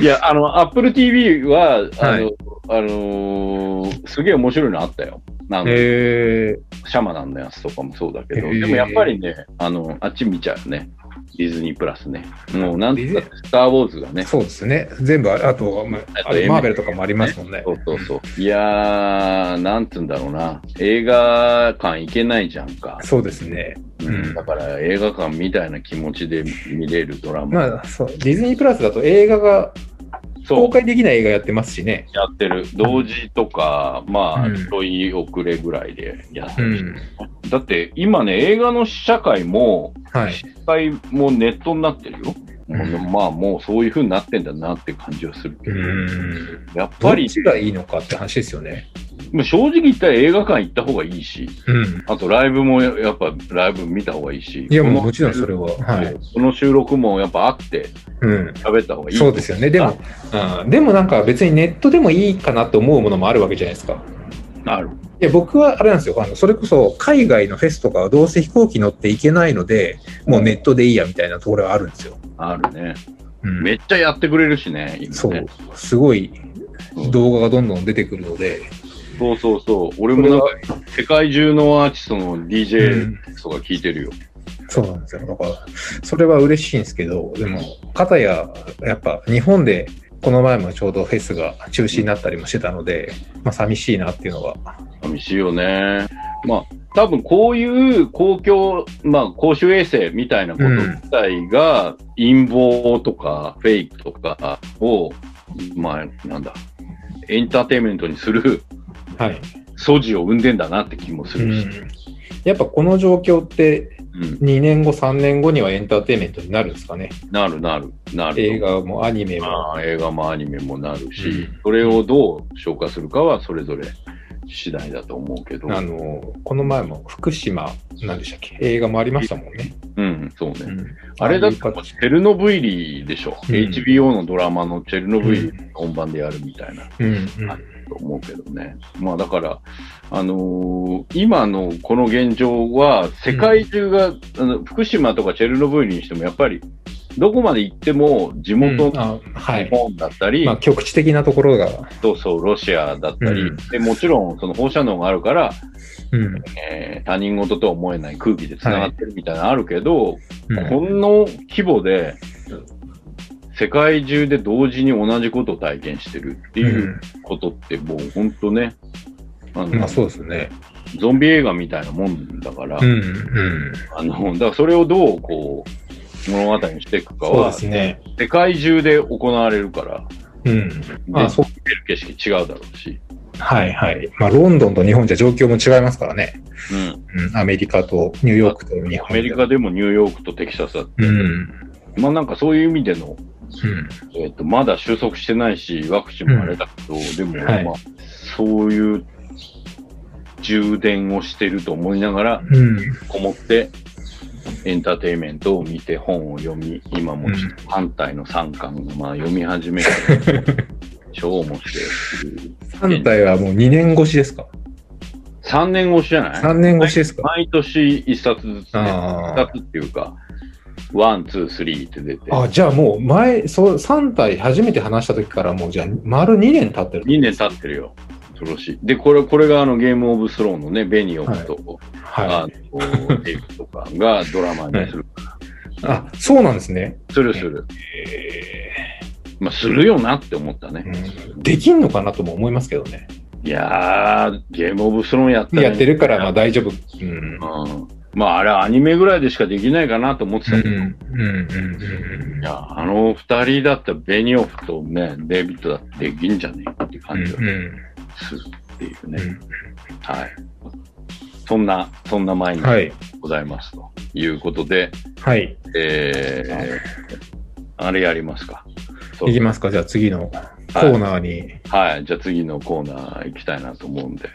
いや、あの、Apple TV は、あの、はいあのーすげえ面白いのあったよ。あの、へえシャマナンのやつとかもそうだけど、でもやっぱりね、あの、あっち見ちゃうね。ディズニープラスね。もうなんつディズニったスター・ウォーズがね。そうですね。全部あ、あと、まあとあマーベルとかもありますもんね。そうそうそう。いやー、なんつうんだろうな。映画館行けないじゃんか。そうですね。うん、だから映画館みたいな気持ちで見れるドラマ。まあ、そう、ディズニープラスだと映画が、公開できない映画やってますしね。やってる。同時とか、まあ、うんちょい遅れぐらいでやってるし、うん。だって今ね、映画の試写会も、はい。もネットになってるよ。まあもうそういう風になってんだなって感じはするけど、うん。やっぱり、どっちがいいのかって話ですよね。正直言ったら映画館行った方がいいし、うん。あとライブもやっぱライブ見た方がいいし、いや、もうもちろんそれは。はい。この収録もやっぱあってうん。喋った方がいい。そうですよね。でも、うん、でもなんか別にネットでもいいかなって思うものもあるわけじゃないですか。ある。いや、僕はあれなんですよ。あの、それこそ海外のフェスとかはどうせ飛行機乗って行けないので、もうネットでいいやみたいなところはあるんですよ。あるね。うんめっちゃやってくれるしね、今ね。そう。すごい動画がどんどん出てくるので、そうそうそう。俺もなんか世界中のアーティストの DJ とか聞いてるよ。そうなんですよ。だから、それは嬉しいんですけど、でも、かたや、やっぱ日本で、この前もちょうどフェスが中止になったりもしてたので、まあ寂しいなっていうのは。寂しいよね。まあ、多分こういう公共、まあ、公衆衛生みたいなこと自体が、陰謀とかフェイクとかを、まあ、なんだ、エンターテインメントにするはい。素地を生んでんだなって気もすうるし。ん。やっぱこの状況って、うん。2年後、3年後にはエンターテインメントになるんですかね。なるなる、なる。映画もアニメも。まあ、映画もアニメもなるし、うんそれをどう消化するかはそれぞれ次第だと思うけど。あの、この前も福島、なんでしたっけ？映画もありましたもんね。うん、そうね。うんあれだってチェルノブイリでしょ、うん HBO のドラマのチェルノブイリ本番でやるみたいなうんうんと思うけどね。まあだから、あのー今のこの現状は世界中が、あの福島とかチェルノブイリにしてもやっぱりどこまで行っても地元うんの日。本だったり、まあ、局地的なところが、そうそう、ロシアだったり、うんでもちろんその放射能があるから、うん。えー他人事とは思えない空気で繋がってるみたいなのあるけど、うんこの規模で、世界中で同時に同じことを体験してるっていうことってもう本当ね、あのまあそうですね。ゾンビ映画みたいなもんだから、うん、うん。あの、だからそれをどうこう、物語にしていくかは、すね。世界中で行われるから、うん。まあそう。見る景色違うだろうし、はいはい。まあロンドンと日本じゃ状況も違いますからね。うん。うん。アメリカとニューヨークと日本アメリカでもニューヨークとテキサスだって、うん。まあなんかそういう意味での、うん。えっとまだ収束してないし、ワクチンもあれだけど、でも、はいまあ、そういう充電をしてると思いながら、うん。こもって、エンターテインメントを見て、本を読み、今もうん反対の3巻がまあ読み始めて、超面白い。3体はもう2年越しですか？3年越しじゃない ?3 年越しですか毎年1冊ずつね、あ2つっていうか、one, two, three って出て、あ。あ、じゃあもう前、そう、3体初めて話した時からもうじゃあ丸2年経ってる。2年経ってるよ。恐ろしい。で、これ、これがあのゲームオブスローンのね、ベニオフと、はあの、デイブとかが ドラマにする。い。あ、そうなんですね。するする。えまあ、するよなって思ったね。ーうんできんのかなとも思いますけどね。いやー、ゲームオブスローンやったらやってるからまあ大丈夫。うん。うん。まあ、あれアニメぐらいでしかできないかなと思ってうん。たけど、うん。うん。いや、あの二人だったらベニオフとね、デイビッドだってできんじゃねえかって感じがうん。うん。するっていうね。うんはい。そんな、そんな毎日はい。ございますということで、はい。えー、あれやりますか。いきますか。じゃあ次のコーナーに。はい。じゃあ次のコーナー行きたいなと思うんで、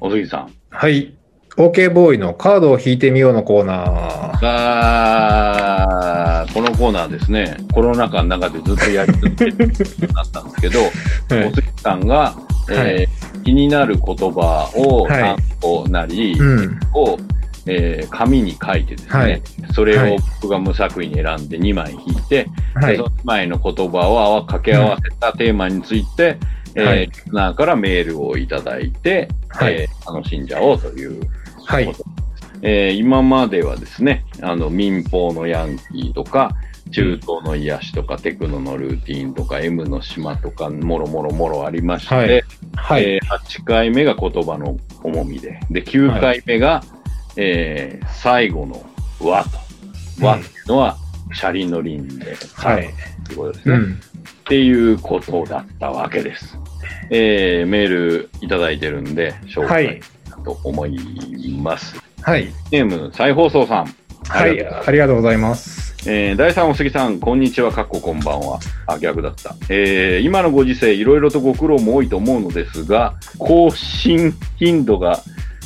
おすぎさん。はい。OK ボーイのカードを引いてみようのコーナー。あーこのコーナーですね、コロナ禍の中でずっとやり続けてなったんですけど、はいおすぎさんが、えーはい気になる言葉をはい。単語なり、うん。を、えー紙に書いてですね、はい。それはい。を僕が無作為に選んで2枚引いて、はい。でそ。の2枚の言葉を掛け合わせたテーマについて、えーはい。リスナーからメールをいただいて、はい。えー楽しんじゃおうというはいことです。えー今まではですね、あの、民放のヤンキーとか、中東の癒しとか、テクノのルーティンとか、M の島とか、もろもろもろありまして、はいはい。えー8回目が言葉の重みで、で、9回目が、えー最後の和と。和っていうのは、車輪の輪で、はい。ということですね。っうん。ていうことだったわけです。えーメールいただいてるんで、紹はい介したと思います。はい。ネーム、再放送さん。はい。ありがとうございます。えー第3お杉さん、こんにちは、かっここんばんは。あ、逆だった。えー今のご時世、いろいろとご苦労も多いと思うのですが、更新頻度が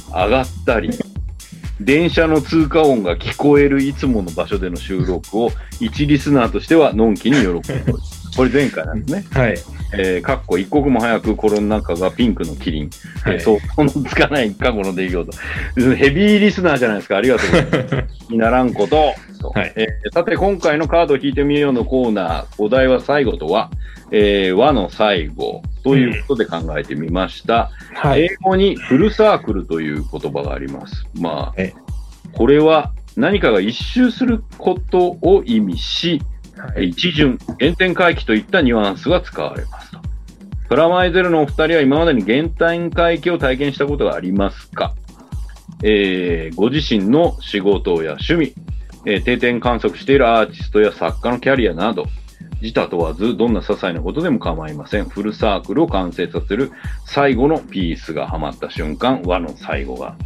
上がったり、電車の通過音が聞こえるいつもの場所での収録を、一リスナーとしては、のんきに喜んでおります。これ前回なんですね。はい。えーかっこ一刻も早くコロナ禍がピンクのキリン。はいえー想像のつかない過去の出来事。ヘビーリスナーじゃないですか。ありがとうございます。にならんこと。とはいえーさて、今回のカードを引いてみようのコーナー、お題は最後とは、えー和の最後ということで考えてみました。はい。英語にフルサークルという言葉があります。まあえ、これは何かが一周することを意味し、はい一巡、原点回帰といったニュアンスが使われますと。プラマイゼロのお二人は今までに原点回帰を体験したことがありますか？えーご自身の仕事や趣味、えー定点観測しているアーティストや作家のキャリアなど、自他問わずどんな些細なことでも構いません。フルサークルを完成させる最後のピースがはまった瞬間、和の最後が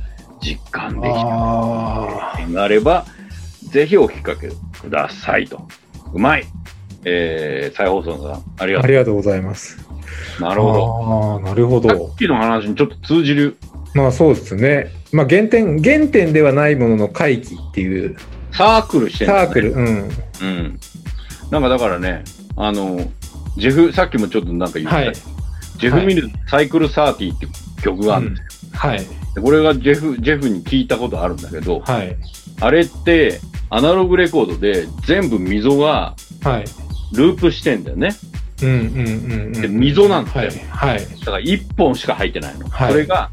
実感できた。あ点があれば、ぜひお聞きかけくださいと。うまいえー、再放送さん、ありがとあありがとうございます。う。なるほど。ああ、なるほさどっ。きの話にちょっと通じる、まあそうですね。まあ原点、原点ではないものの回帰っていうサークルしてる、サークル。うん。うん。なんかだからね、あの、ジェフ、さっきもちょっとなんか言った、はい。ジェフ・ミルズ、サイクルサーティって曲があるんですよ。はい。でこれがジェフ、ジェフに聞いたことあるんだけど、はい。あれって、アナログレコードで全部溝がはい。ループしてんだよね。うんうんうんでうん。溝なんだよはい。はい。だから1本しか入ってないの。はいそれが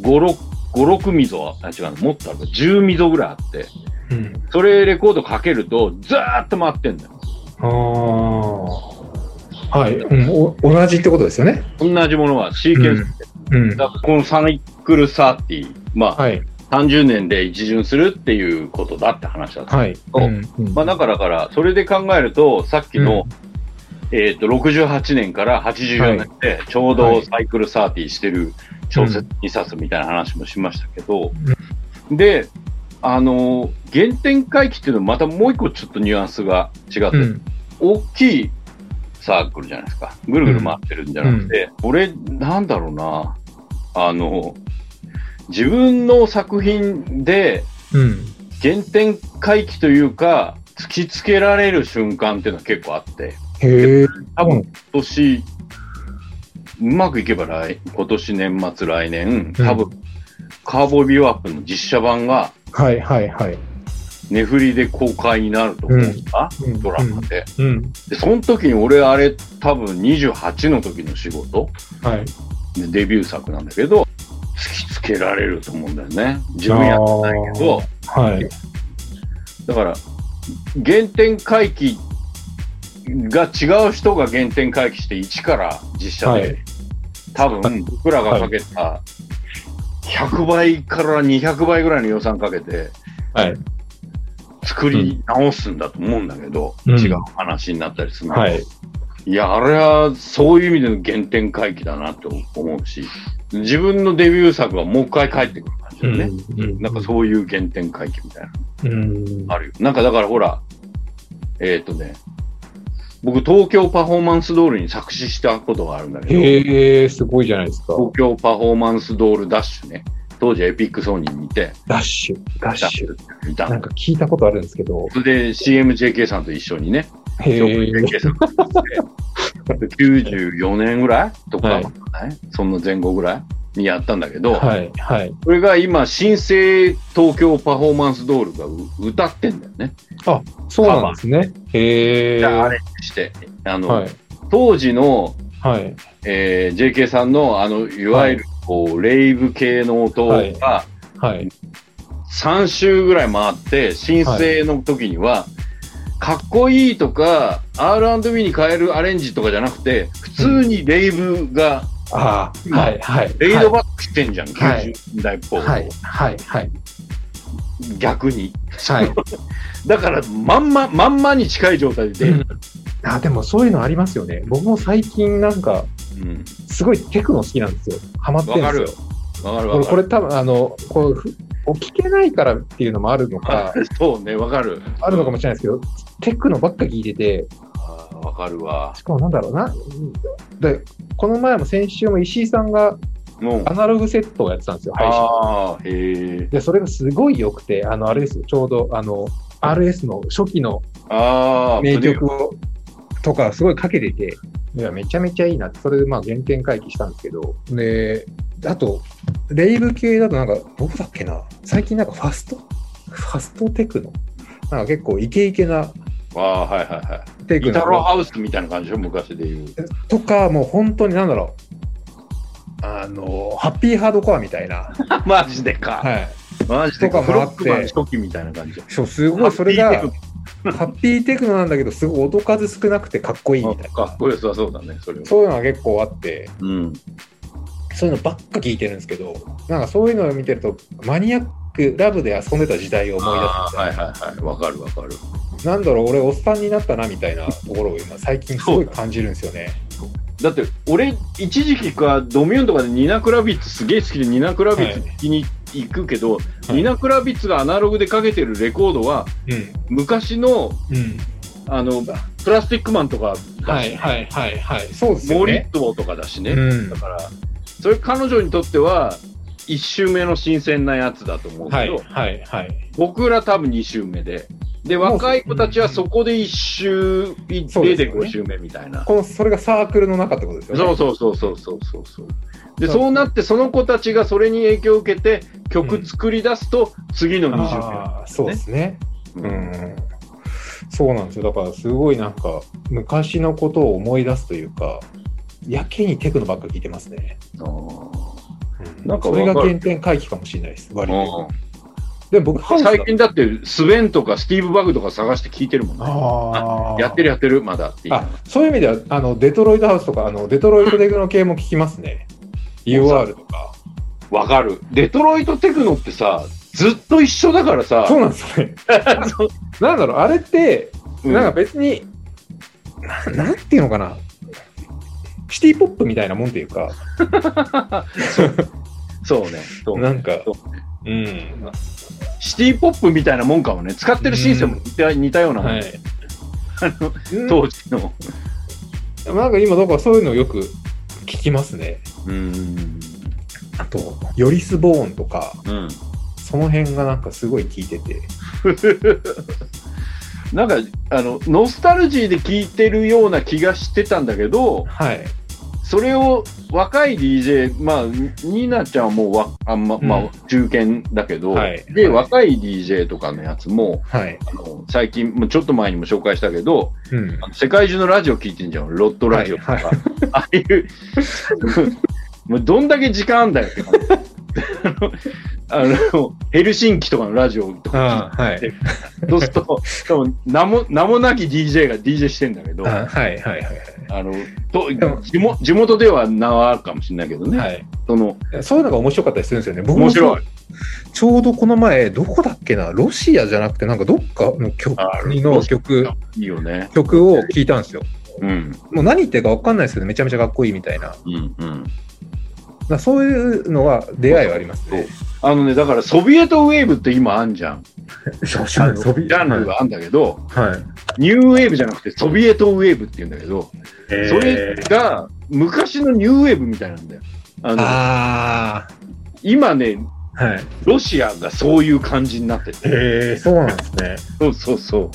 5、6、5、6溝は、あ、違うの、もっとある。10溝ぐらいあって、うん。それレコードかけると、ずーっと回ってんだよ。ああ。はい、うんお。同じってことですよね。同じものはシーケンス。うん。だからこのサイクルサーティまあ、はい。30年で一巡するっていうことだって話だった。はい。そううんうんまあ、だから、だから、それで考えると、さっきの、えっ、と、68年から84年で、ちょうどサイクルサーティしてる小説2冊みたいな話もしましたけど、で、あの、原点回帰っていうのはまたもう一個ちょっとニュアンスが違って、うん。大きいサークルじゃないですか。ぐるぐる回ってるんじゃなくて、これ、なんだろうな、あの、自分の作品でうん。原点回帰というか、突きつけられる瞬間っていうのは結構あって、へえ。多分今年、うまくいけば来、今年年末来年、多分、カーボービューアップの実写版が、はいはいはい。ネフリで公開になると思うんだ、うんドラマで。うん。で、その時に俺あれ多分28の時の仕事、はい。でデビュー作なんだけど、突きつけられると思うんだよね。自分やってないけど、はい。だから、原点回帰が違う人が原点回帰して一から実写で、はい。多分僕らがかけた100倍から200倍ぐらいの予算かけてはい。作り直すんだと思うんだけど、うん違う話になったりするのはい。いや、あれはそういう意味での原点回帰だなと思うし、自分のデビュー作がもう一回帰ってくる感じだよね。うんなんかそういう原点回帰みたいなうん。のあるよ。なんかだからほら、えっ、とね、僕東京パフォーマンスドールに作詞したことがあるんだけど、へえ、すごいじゃないですか。東京パフォーマンスドールダッシュね。当時エピックソニーにいて、ダッシュ。ダッシュ。見たのなんか聞いたことあるんですけど。それで CMJK さんと一緒にね、へえ。CMJK さんと94年ぐらいとか、はいねその前後ぐらいにやったんだけど、はい。はい。これが今、新生東京パフォーマンスドールがう歌ってんだよね。そうなんですね。へえ。あ、あれにして、あの、はい。当時の、はい。えー JK さんの、あの、いわゆる、こう、レイブ系の音が、はい。3周ぐらい回って、申請の時には、かっこいいとか、R&B に変えるアレンジとかじゃなくて、普通にレイブが、ああ、今はい、はい。レイドバックしてんじゃん、はい90年代っぽい、はい、はい、はい。逆に。はい。だから、まんま、まんまに近い状態で、うんあ、でもそういうのありますよね。僕も最近なんか、うん。すごいテクノ好きなんですよ。ハマってるんですよ。わかるわかる。これ多分、あの、こう、ふ聞けないからっていうのもあるのか、そうね、わかる。あるのかもしれないですけど、テクノばっか聞いてて、わかるわ。しかもなんだろうな、で、この前も先週も石井さんがもうア、ナログセットをやってたんですよ、配信。ああ、へえ。で、それがすごい良くて、あの、あれですよ、ちょうど、あの、RS の初期のああ、名曲を、とかすごいかけてて、いや、めちゃめちゃいいなって、それでまあ原点回帰したんですけど、で、あと、レイブ系だとなんか、どこだっけな最近なんかファスト？ファストテクノ？なんか結構イケイケなああ、はいはいはい。テクギタロノハウスみたいな感じでしょ、昔で言う。とか、もう本当になんだろう、あの、ハッピーハードコアみたいな。マジでか。はい。マジでか。とかもあってフロックマン初期みたいな感じ。そう、すごいそれが、ハッピーテクノなんだけど、すごい音数少なくてかっこいいみたいな。かっこよさそうだね、それは。そういうのが結構あって、うん。そういうのばっか聞いてるんですけど、なんかそういうのを見てると、マニアックラブで遊んでた時代を思い出す。はいはいはい。わかるわかる。なんだろう、俺、おっさんになったなみたいなところを今、最近すごい感じるんですよね。だって、俺、一時期か、ドミューンとかでニナ・クラビッツすげえ好きで、ニナ・クラビッツ聞きに行くけど、いニナ・クラビッツがアナログでかけてるレコードは、うん。昔の、うん。あの、プラスティックマンとかだし、はいはいはいはい。そうですよモーリねッ。トとかだしね。うんだ。から、それ彼女にとっては、一周目の新鮮なやつだと思うけど、はいはいはい。僕ら多分二周目で。で、若い子たちはそこで一周、そうですよね0.5周目みたいな。この、それがサークルの中ってことですよね。そうそうそうそうそうそうそう。で、そうなって、その子たちがそれに影響を受けて、曲作り出すと、次の二周ああ、そうですね。目。ううんん。そうなんですよ。だから、すごいなんか、昔のことを思い出すというか、やけにテクノばっか聞いてますね。うんなんかそれがわかる原点回帰かもしれないです。割と。うんでも僕、ハウスだ最近だって、スウェンとかスティーブ・バグとか探して聞いてるもんね。ああ。やってるやってる、まだっていう。あ、そういう意味では、あの、デトロイトハウスとか、あの、デトロイトテクノ系も聞きますね。UR とか。わかる。デトロイトテクノってさ、ずっと一緒だからさ、そうなんですよね。なんだろう、あれって、うんなんか別に、ななんていうのかな。シティポップみたいなもんっていうか、そうね。そうねなんかそう、うん。シティポップみたいなもんかもね。使ってるシンセも似た,、似たようなもん、はい。あのうん当時の。なんか今、だからそういうのをよく聞きますね。うん。あと、ヨリス・ボーンとか、うん。その辺がなんかすごい聞いてて。なんか、あの、ノスタルジーで聴いてるような気がしてたんだけど、はい。それを若い DJ、まあ、ニーナちゃんはもうわ、あんま、まうんあ、中堅だけど、はいで、はい若い DJ とかのやつも、はい。あの最近、もうちょっと前にも紹介したけど、うん。世界中のラジオ聞いてんじゃん、ロットラジオとか。はいああいう、もうどんだけ時間あんだよって。あの、ヘルシンキとかのラジオとかあはい。聞いて、そうすると、多分名も、名もなき DJ が DJ してんだけど、あはいはいはいあの、とでも地元では名はあるかもしれないけどね、はい。はい。その、そういうのが面白かったりするんですよね。僕も面白い。ちょうどこの前、どこだっけな、ロシアじゃなくて、なんかどっかの曲あの曲、いいよね。曲を聞いたんですよ。うん、もう何言ってるか分かんないですけど、めちゃめちゃかっこいいみたいな。うん、うん。らそういうのは出会いはありますね。あのね、だからソビエトウェーブって今あんじゃん。そうあのジャンルがあんだけど、はい。ニューウェーブじゃなくてソビエトウェーブって言うんだけど、それが昔のニューウェーブみたいなんだよ。あのあ今ね、あ、はい。ロシアがそういう感じになってて。へえ、そうなんですね。そうそうそ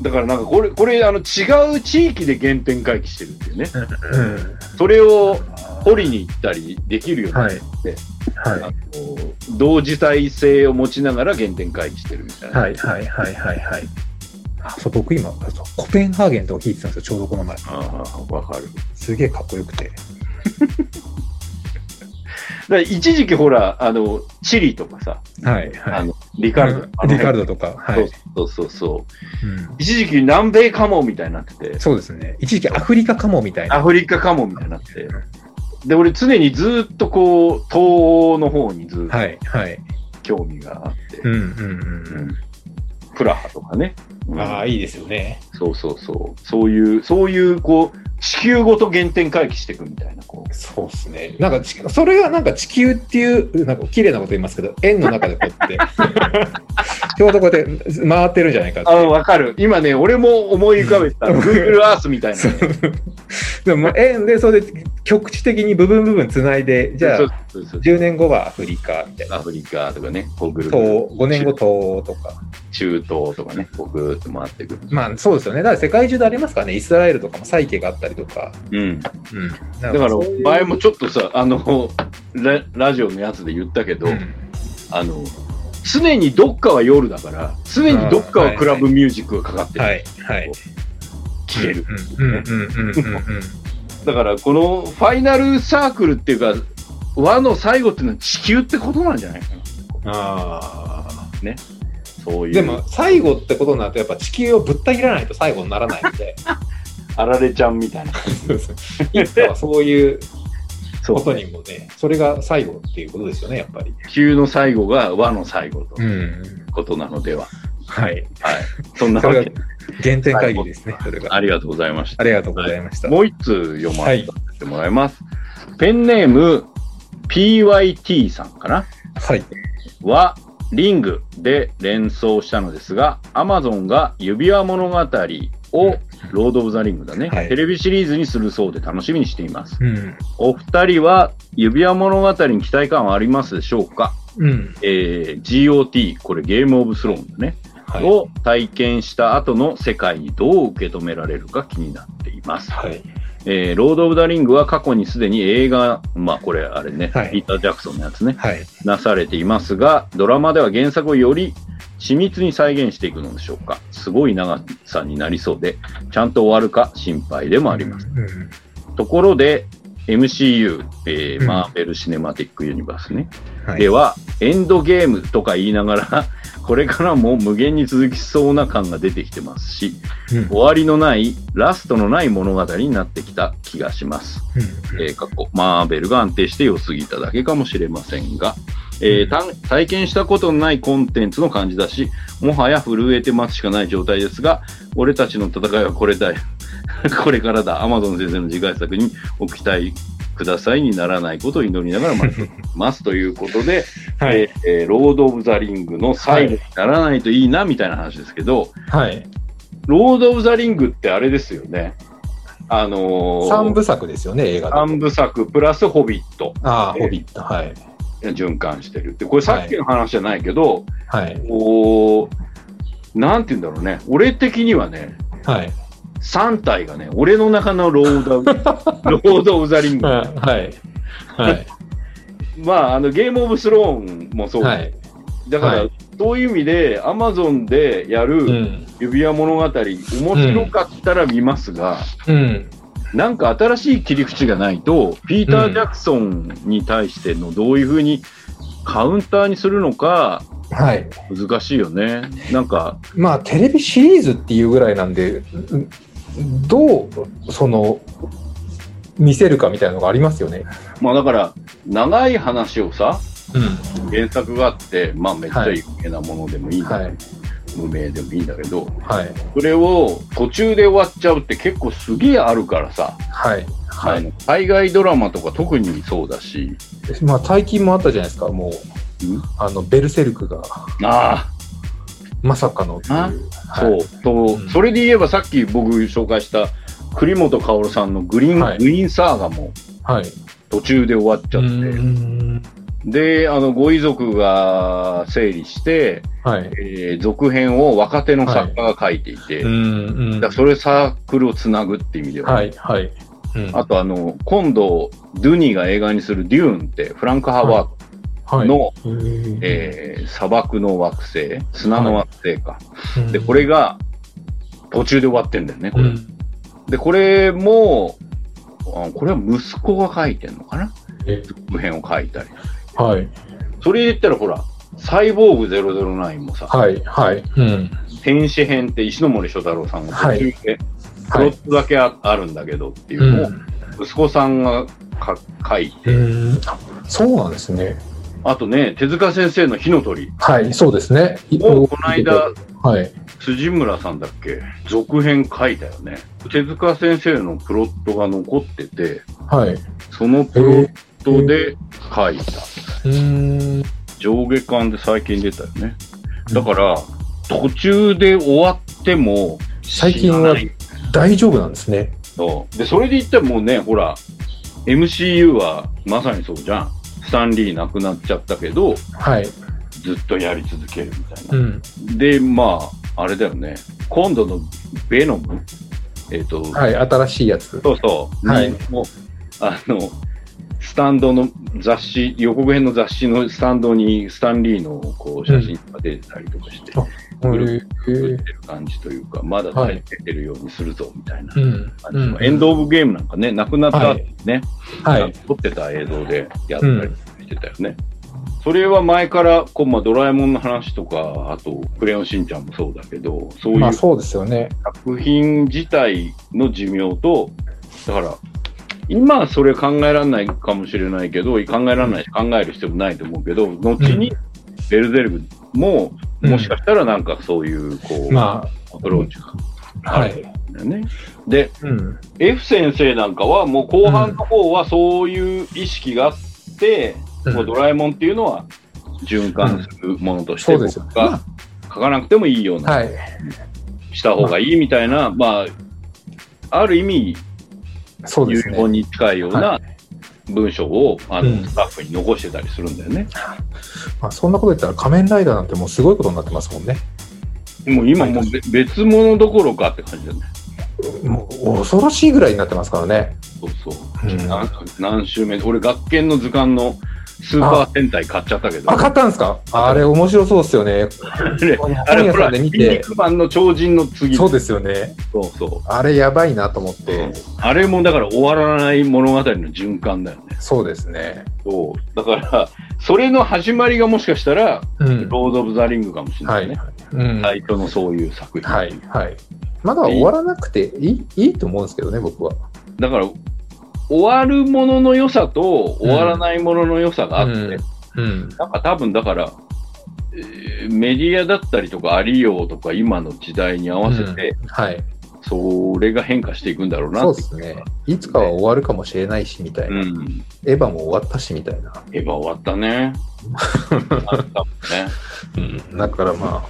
う。だからなんかこれ、これあの違う地域で原点回帰してるっていうね。うん。それを掘りに行ったりできるようになはいって、。はあの同時代性を持ちながら原点回帰してるみたいい。な。はいはいはいはいはい。あそう僕今そう、コペンハーゲンとか聞いてたんですよ、ちょうどこの前。ああ、わかる。すげえかっこよくて。から一時期ほら、あの、チリとかさ、はい、はい。あの、リカルド。リカルドとか、はい。そうそうそう。うん一時期南米かもみたいになってて、そうですね。一時期アフリカかもみたいな。アフリカかもみたいになってて、で、俺常にずっとこう、東欧の方にずっとはい、はい。興味があって、うん、うん、ううんんプラハとかね。うん。ああ、いいですよね。そうそうそう。そういう、そういう、こう、地球ごと原点回帰していくみたいな、こう。そうですね。なんかち、それがなんか地球っていう、なんか綺麗なこと言いますけど、円の中でこうやって、ちょうどこうやって回ってるんじゃないかってあ。わかる。今ね、俺も思い浮かべてた。Google Earth みたいなね。でも円で、それで局地的に部分部分つないで、じゃあそう、そうそう10年後はアフリカみたいな。アフリカとかね、こうぐるぐ東る5年後東欧とか。中東とかね、こうぐーっと回っていく。まあそうですよね。だから世界中でありますからね。イスラエルとかもサイケがあったりとか。うん。うん。だだから、前もちょっとさ、あの、ララジオのやつで言ったけど、うんあの、常にどっかは夜だから、常にどっかはクラブミュージックがかかってる。はい、はい。聴ける。うん、うん、うん、うん、うん。だから、このファイナルサークルっていうか、和の最後っていうのは地球ってことなんじゃないかな。ああ。そういう。でも、最後ってことになると、やっぱ地球をぶった切らないと最後にならないので、あられちゃんみたいな。そういうことにもね、それが最後っていうことですよね、やっぱり。地球の最後が和の最後といん。うことなのでは。はい。はい。そんなそれがわけで、原点会議ですね、それが。ありがとうございました。ありがとうございました。もう一通読ませてもらいます。ペンネーム PYT さんかなはい。は、リングで連想したのですが、Amazon が指輪物語を、ロード・オブ・ザ・リングだね、はいテレビシリーズにするそうで楽しみにしています。うん。お二人は指輪物語に期待感はありますでしょうか、うん。えー ?GOT、これゲーム・オブ・スローンだね。はい。を体験した後の世界にどう受け止められるか気になっています。はい。えーロード・オブ・ザ・リングは過去にすでに映画、まあこれあれね、はいピーター・ジャクソンのやつね、はい。なされていますが、ドラマでは原作をより緻密に再現していくのでしょうか。すごい長さになりそうで、ちゃんと終わるか心配でもあります。うん。ところで、MCU、えーうんマーベル・シネマティック・ユニバースね。はい。では、エンドゲームとか言いながら、これからも無限に続きそうな感が出てきてますし、うん終わりのない、ラストのない物語になってきた気がします。うんえー、過去、マーベルが安定して良すぎただけかもしれませんが、えーた体験したことのないコンテンツの感じだし、もはや震えて待つしかない状態ですが、俺たちの戦いはこれだよ。これからだ。アマゾン先生の次回作にお期待くださいにならないことを祈りながら待っています。ということで、はい。えーえーロード・オブ・ザ・リングの最後にならないといいな、みたいな話ですけど、はい。ロード・オブ・ザ・リングってあれですよね。あのー、三部作ですよね、映画だと三部作プラスホビットああ、えーホビット。はい。循環してる。で、これさっきの話じゃないけど、はい。こう、なんて言うんだろうね。俺的にはね、はい。3体がね、俺の中のロード、ロード・オブ・ザ・リング。はい。はい。まあ、あの、ゲーム・オブ・スローンもそう。はい。だから、はいそういう意味で、アマゾンでやうるん。指輪物語、面白かったら見ますが、うん。なんか新しい切り口がないと、ピーター・ジャクソンに対してのどういうふうにカウンターにするのかはい。難しいよね。なんか、まあ、テレビシリーズっていうぐらいなんで、んどう、その、見せるかみたいなのがありますよね。まあだから、長い話をさ、うん。原作があって、まあめっちゃ有名なものでもいいんだけど、はい。無名でもいいんだけど、はい。それを途中で終わっちゃうって結構すげえあるからさ、はい。はい。海外ドラマとか特にそうだし、まあ、最近もあったじゃないですか、もう、ん？あの、ベルセルクが、あまさかのっていう。あ、はい。そう、と、うん。それで言えばさっき僕紹介した栗本薫さんのグリーン、はい。グリーンサーガもはい。途中で終わっちゃうって、んで、あの、ご遺族が整理して、はい。えー続編を若手の作家が書いていて、それサークルをつなぐって意味では、はい。はい。うんあとあの、今度、ドゥニーが映画にするデューンって、フランク・ハワードの、はい、えー砂漠の惑星、砂の惑星か。ーで、これが途中で終わってんだよね、これ。うんで、これも、あこれは息子が書いてんのかな？え？続編を書いたり。はい。それで言ったらほら、サイボーグ009もさ、はい。はい。うん。天使編って石ノ森章太郎さんが途中で、プはい。ロットだけああるんだけどっていううのを、ん。息子さんがか書いて、うん。あそうなんですね。あとね、手塚先生の火の鳥はい。そうですね。もうこの間、はい。辻村さんだっけ、続編書いたよね。手塚先生のプロットが残ってて、はい。そのプロットで書いた。上下巻で最近出たよね。だから、途中で終わっても、最近は大丈夫なんですね。そう。で、それで言ったらもうね、ほら、MCU はまさにそうじゃん。スタンリー亡くなっちゃったけど、はい。ずっとやり続けるみたいな。うん。で、まあ、あれだよね。今度のベノム？えっ、と、はい。新しいやつ。そうそう。はいにもうあの、スタンドの雑誌、予告編の雑誌のスタンドにスタンリーのこう写真が出てたりとかして、あうんへえ作ってる感じというか、まだはい出てるようにするぞみたいなうん。感じの、エンド・オブ・ゲームなんかね、亡くなったね、はい。撮ってた映像でやったりしてたよね。それは前からこう、まあ、ドラえもんの話とか、あと、クレヨンしんちゃんもそうだけど、そういうまあそうですよね。作品自体の寿命と、だから、今はそれ考えられないかもしれないけど、考えられないし考える必要もないと思うけど、後にベルゼルグも、うんもしかしたらなんかそういう、こう、まアプローチがあ、はい。あるんだよね。で、うん。F 先生なんかはもう後半の方はそういう意識があって、うんもうドラえもんっていうのは循環するものとして書かなくてもいいような、はい。した方がいいみたいな、まあ、ある意味、そうですね。遺言に近いようなは文章を、あのうんスタッフに残してたりするんだよね。まあ、そんなこと言ったら仮面ライダーなんてもうすごいことになってますもんね。もう今もうべ別物どころかって感じだね。もう恐ろしいぐらいになってますからね。そうそう。うん何週目俺、学研の図鑑のスーパー戦隊買っちゃったけど。あ、買ったんですか？あれ面白そうですよね。あれ、ほら、見筋て、肉マンの超人の次そうですよね。そうそう。あれやばいなと思って。あれもだから終わらない物語の循環だよね。そうですね。そう。だから、それの始まりがもしかしたら、うん。ロード・オブ・ザ・リングかもしれなはいいね。。うん。最初のそういう作品。はい。はい。まだ終わらなくていいいいと思うんですけどね、僕は。だから、終わるものの良さと終わらないものの良さがあって、うんうん。なんか多分だから、えーメディアだったりとかありようとか今の時代に合わせて、はい。それが変化していくんだろうなそうですね。いつかは終わるかもしれないし、みたいな。うん。エヴァも終わったし、みたいな。エヴァ終わったね。あったもんね。うん。だからま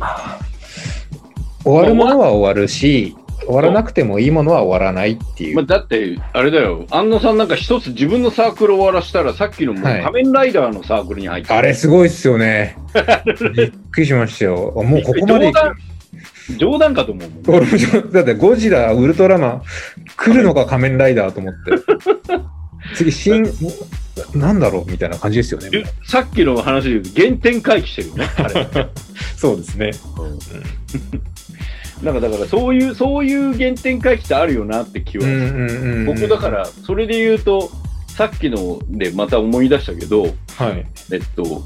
あ、終わるものは終わるし、終わらなくてもいいものは終わらないっていまあ、う。だって、あれだよ、安野さんなんか一つ自分のサークル終わらしたら、さっきのもうはい仮面ライダーのサークルに入ってあれすごいっすよね。びっくりしましたよ。もうここまで冗談冗談かと思うもん、ね。だってゴジラ、ウルトラマン、来るのか仮面ライダーと思って。次、新、なんだろう？みたいな感じですよね。さっきの話で言うと原点回帰してるよね、あれ。そうですね。なんかだからそういう、そういう原点回帰ってあるよなって気は。僕だから、それで言うと、さっきのでまた思い出したけど、はい。えっと、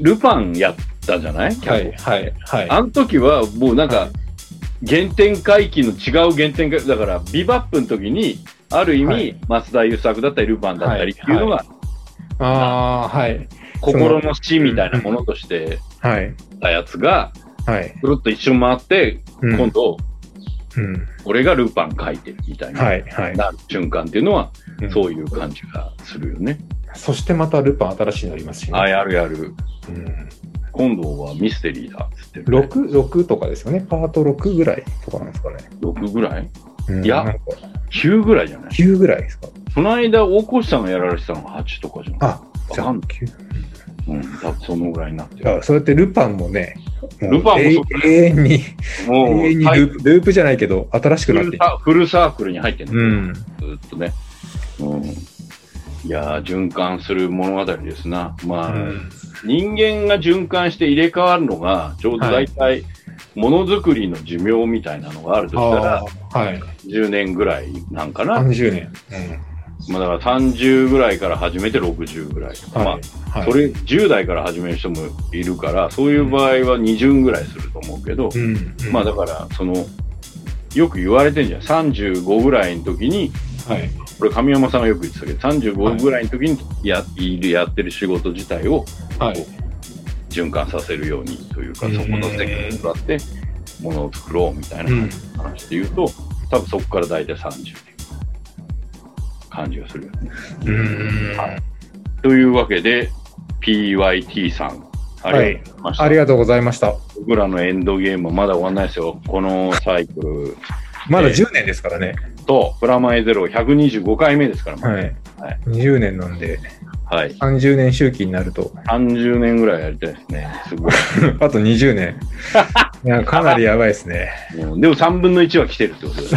ルパンやったじゃない？はい、はい、はい。あの時はもうなんか、原点回帰の違う原点回帰、だから、ビバップの時に、ある意味、はい松田優作だったり、ルパンだったりっていうのが、ああー、はい。心の死みたいなものとしてはい。たやつが、はい。ぐるっと一瞬回って、うん今度、うん。俺がルパン書いてるみたいな、はい、はい。なる瞬間っていうのは、うんそういう感じがするよね。そしてまたルパン新しいのありますしね。あ、やるやる。うん。今度はミステリーだっつってる、ね。6、6とかですよね。パート6ぐらいとかなんですかね。6ぐらい？うんいやなんか ?9 ぐらいじゃない？9ぐらいですか。この間、大越さんがやられてたのが8とかじゃん。あ、じゃあわかんない。9。うん、多分そのぐらいになってる。あそうやってルパンもね、ルパンも永遠に、永遠にはいループループじゃないけど、新しくフなってフルサークルに入ってるうん。ずっとね。うん。いやー、循環する物語ですな。まあ、うん人間が循環して入れ替わるのが、ちょうど大体、ものづくりの寿命みたいなのがあるとしたらはい。10年ぐらいなんかな。30年。まあだから30ぐらいから始めて60ぐらい。まあ、はい。それ10代から始める人もいるから、そういう場合は20ぐらいすると思うけど、うん。うんまあだから、その、よく言われてんじゃん。35ぐらいの時に、はい。これ神山さんがよく言ってたけど、35ぐらいの時にや,、いるやってる仕事自体をはい。循環させるようにというか、うんそこの責任に座って、ものを作ろうみたいなうん。話で言うと、多分そこから大体30年感じがするというわけで、PYT さん、ありがとうございました。ありがとうございました。僕らのエンドゲームはまだ終わんないですよ。このサイクル まだえー10年ですからね。と、プラマイゼロ125回目ですから、まだはい。はい20年なんで、はい。30年周期になると、30年ぐらいやりたいですね。すごい。あと20年。いや、かなりやばいですね。うんでも3分の1は来てるってことです。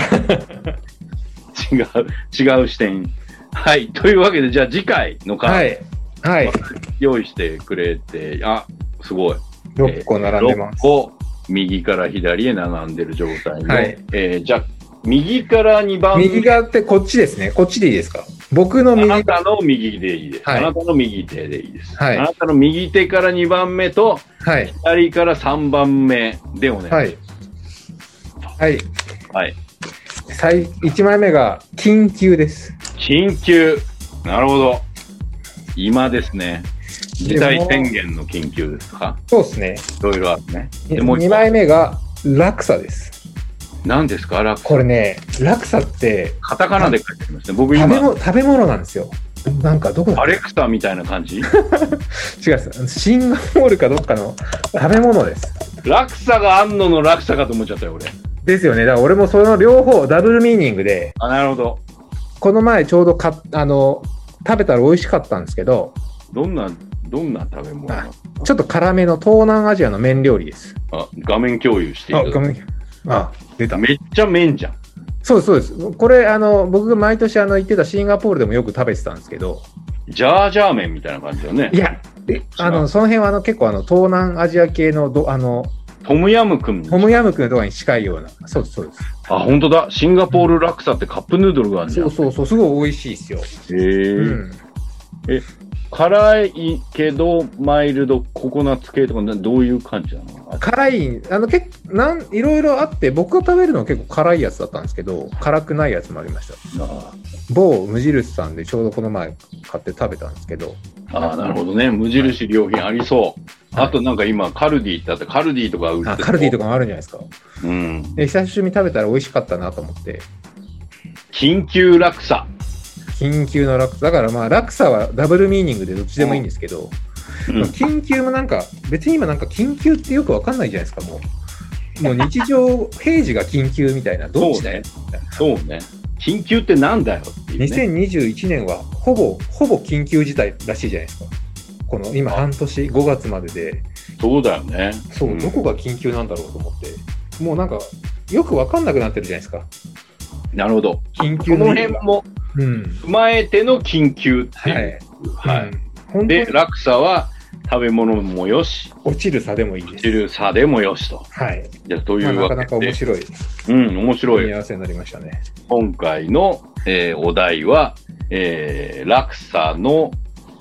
違う、違う視点。はい。というわけで、じゃあ次回のカーはい。はい。ド用意してくれて、あ、すごい。6個並んでま6す。個、右から左へ並んでる状態の、はいえーじゃあ、右から2番右側ってこっちですね。こっちでいいですか？僕のあ右なたの右でいいです。はいあなたの右手でいいです。はいあなたの右手から2番目と、はい。左から3番目でお願いします。はい。はい。はい。最、1枚目が緊急です。緊急。なるほど。今ですね。事態宣言の緊急ですかそうですね。いろいろあるね。でもう2一個枚目が落差です。何ですか？ラこれね、落差ってカタカナで書いてありますね。僕今、食べ物食べ物なんですよ。なんかどこだアレクサみたいな感じ？違う。シンガポールかどっかの食べ物です。落差があんのの落差かと思っちゃったよ、俺。ですよね。だから俺もその両方ダブルミーニングで、あ、なるほど。この前ちょうどかあの食べたら美味しかったんですけど、どんな、どんな食べ物？なのちょっと辛めの東南アジアの麺料理です。あ、画面共有していたあ、だいごめん。あ、出た。めっちゃ麺じゃん。そうです、そうです。これ、あの、僕が毎年あの行ってたシンガポールでもよく食べてたんですけど、ジャージャー麺みたいな感じだよね。いや、えあの、その辺はあの結構あの東南アジア系のど、あの、トムヤムクン。トムヤムクンのところに近いような。そうです、そうです。あ、本当だ。シンガポールラクサってカップヌードルがあるじゃん。そうそうそう、すごい美味しいですよ。へえ、うん。辛いけど、マイルドココナッツ系とか、などういう感じなの？あ辛い、あの、結構、なん、いろいろあって、僕が食べるのは結構辛いやつだったんですけど、辛くないやつもありました。あ某無印さんでちょうどこの前買って食べたんですけど、あー、なるほどね。無印良品ありそう。あとなんか今、カルディってあって、カルディとか売ってあカルディとか。かもあるんじゃないですか。うん。で、久しぶりに食べたら美味しかったなと思って、緊急落差。緊急の落差。だからまあ、落差はダブルミーニングでどっちでもいいんですけど、うん緊急もなんか、別に今なんか緊急ってよくわかんないじゃないですか、もう。もう日常、平時が緊急みたいな、どっちだよ、みたいな。そうね。緊急ってなんだよっていうね。2021年はほぼ、ほぼ緊急事態らしいじゃないですか。この今半年、5月までで、そうだよね。そう、んどこが緊急なんだろうと思って、もうなんか、よくわかんなくなってるじゃないですか。なるほど。緊急この辺もうん。踏まえての緊急っていう。はい。はい。うんで、に落差は食べ物もよし、落ちる差でもいいです。落ちる差でもよしと。はい。じゃあ、といまあ、うなかなわけで、か面白いうん、面白い。組み合わせになりましたね。今回の、えーお題は、えー落差の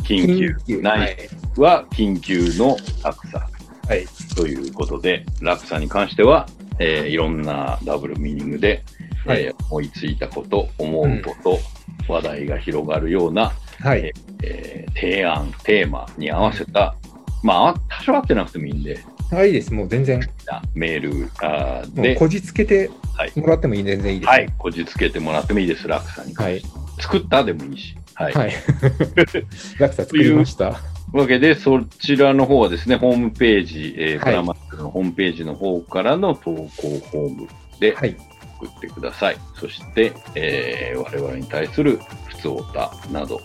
緊急、はないいは緊急の落差はい。ということで、落差に関しては、えーいろんなダブルミーニングで、はいえー思いついたこと、思うこと、話題が広がるような、はい。えー提案、テーマに合わせた、まあ、多少合ってなくてもいいんで、はい、いいです。もう全然、メールあーで、こじつけてはい、もらってもいい全然いいです。はい、こじつけてもらってもいいです、落差に。はい。作ったでもいいし。はい。はい。落差作りました。というわけで、そちらの方はですね、ホームページ、えー、はいプラマックのホームページの方からの投稿フォームではい。送ってください。そして、えー我々に対する普通オタなど、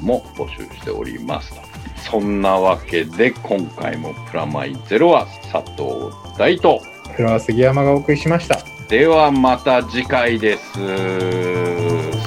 も募集しておりますと。そんなわけで、今回もプラマイゼロは佐藤大と。フラワー杉山がお送りしました。ではまた次回です。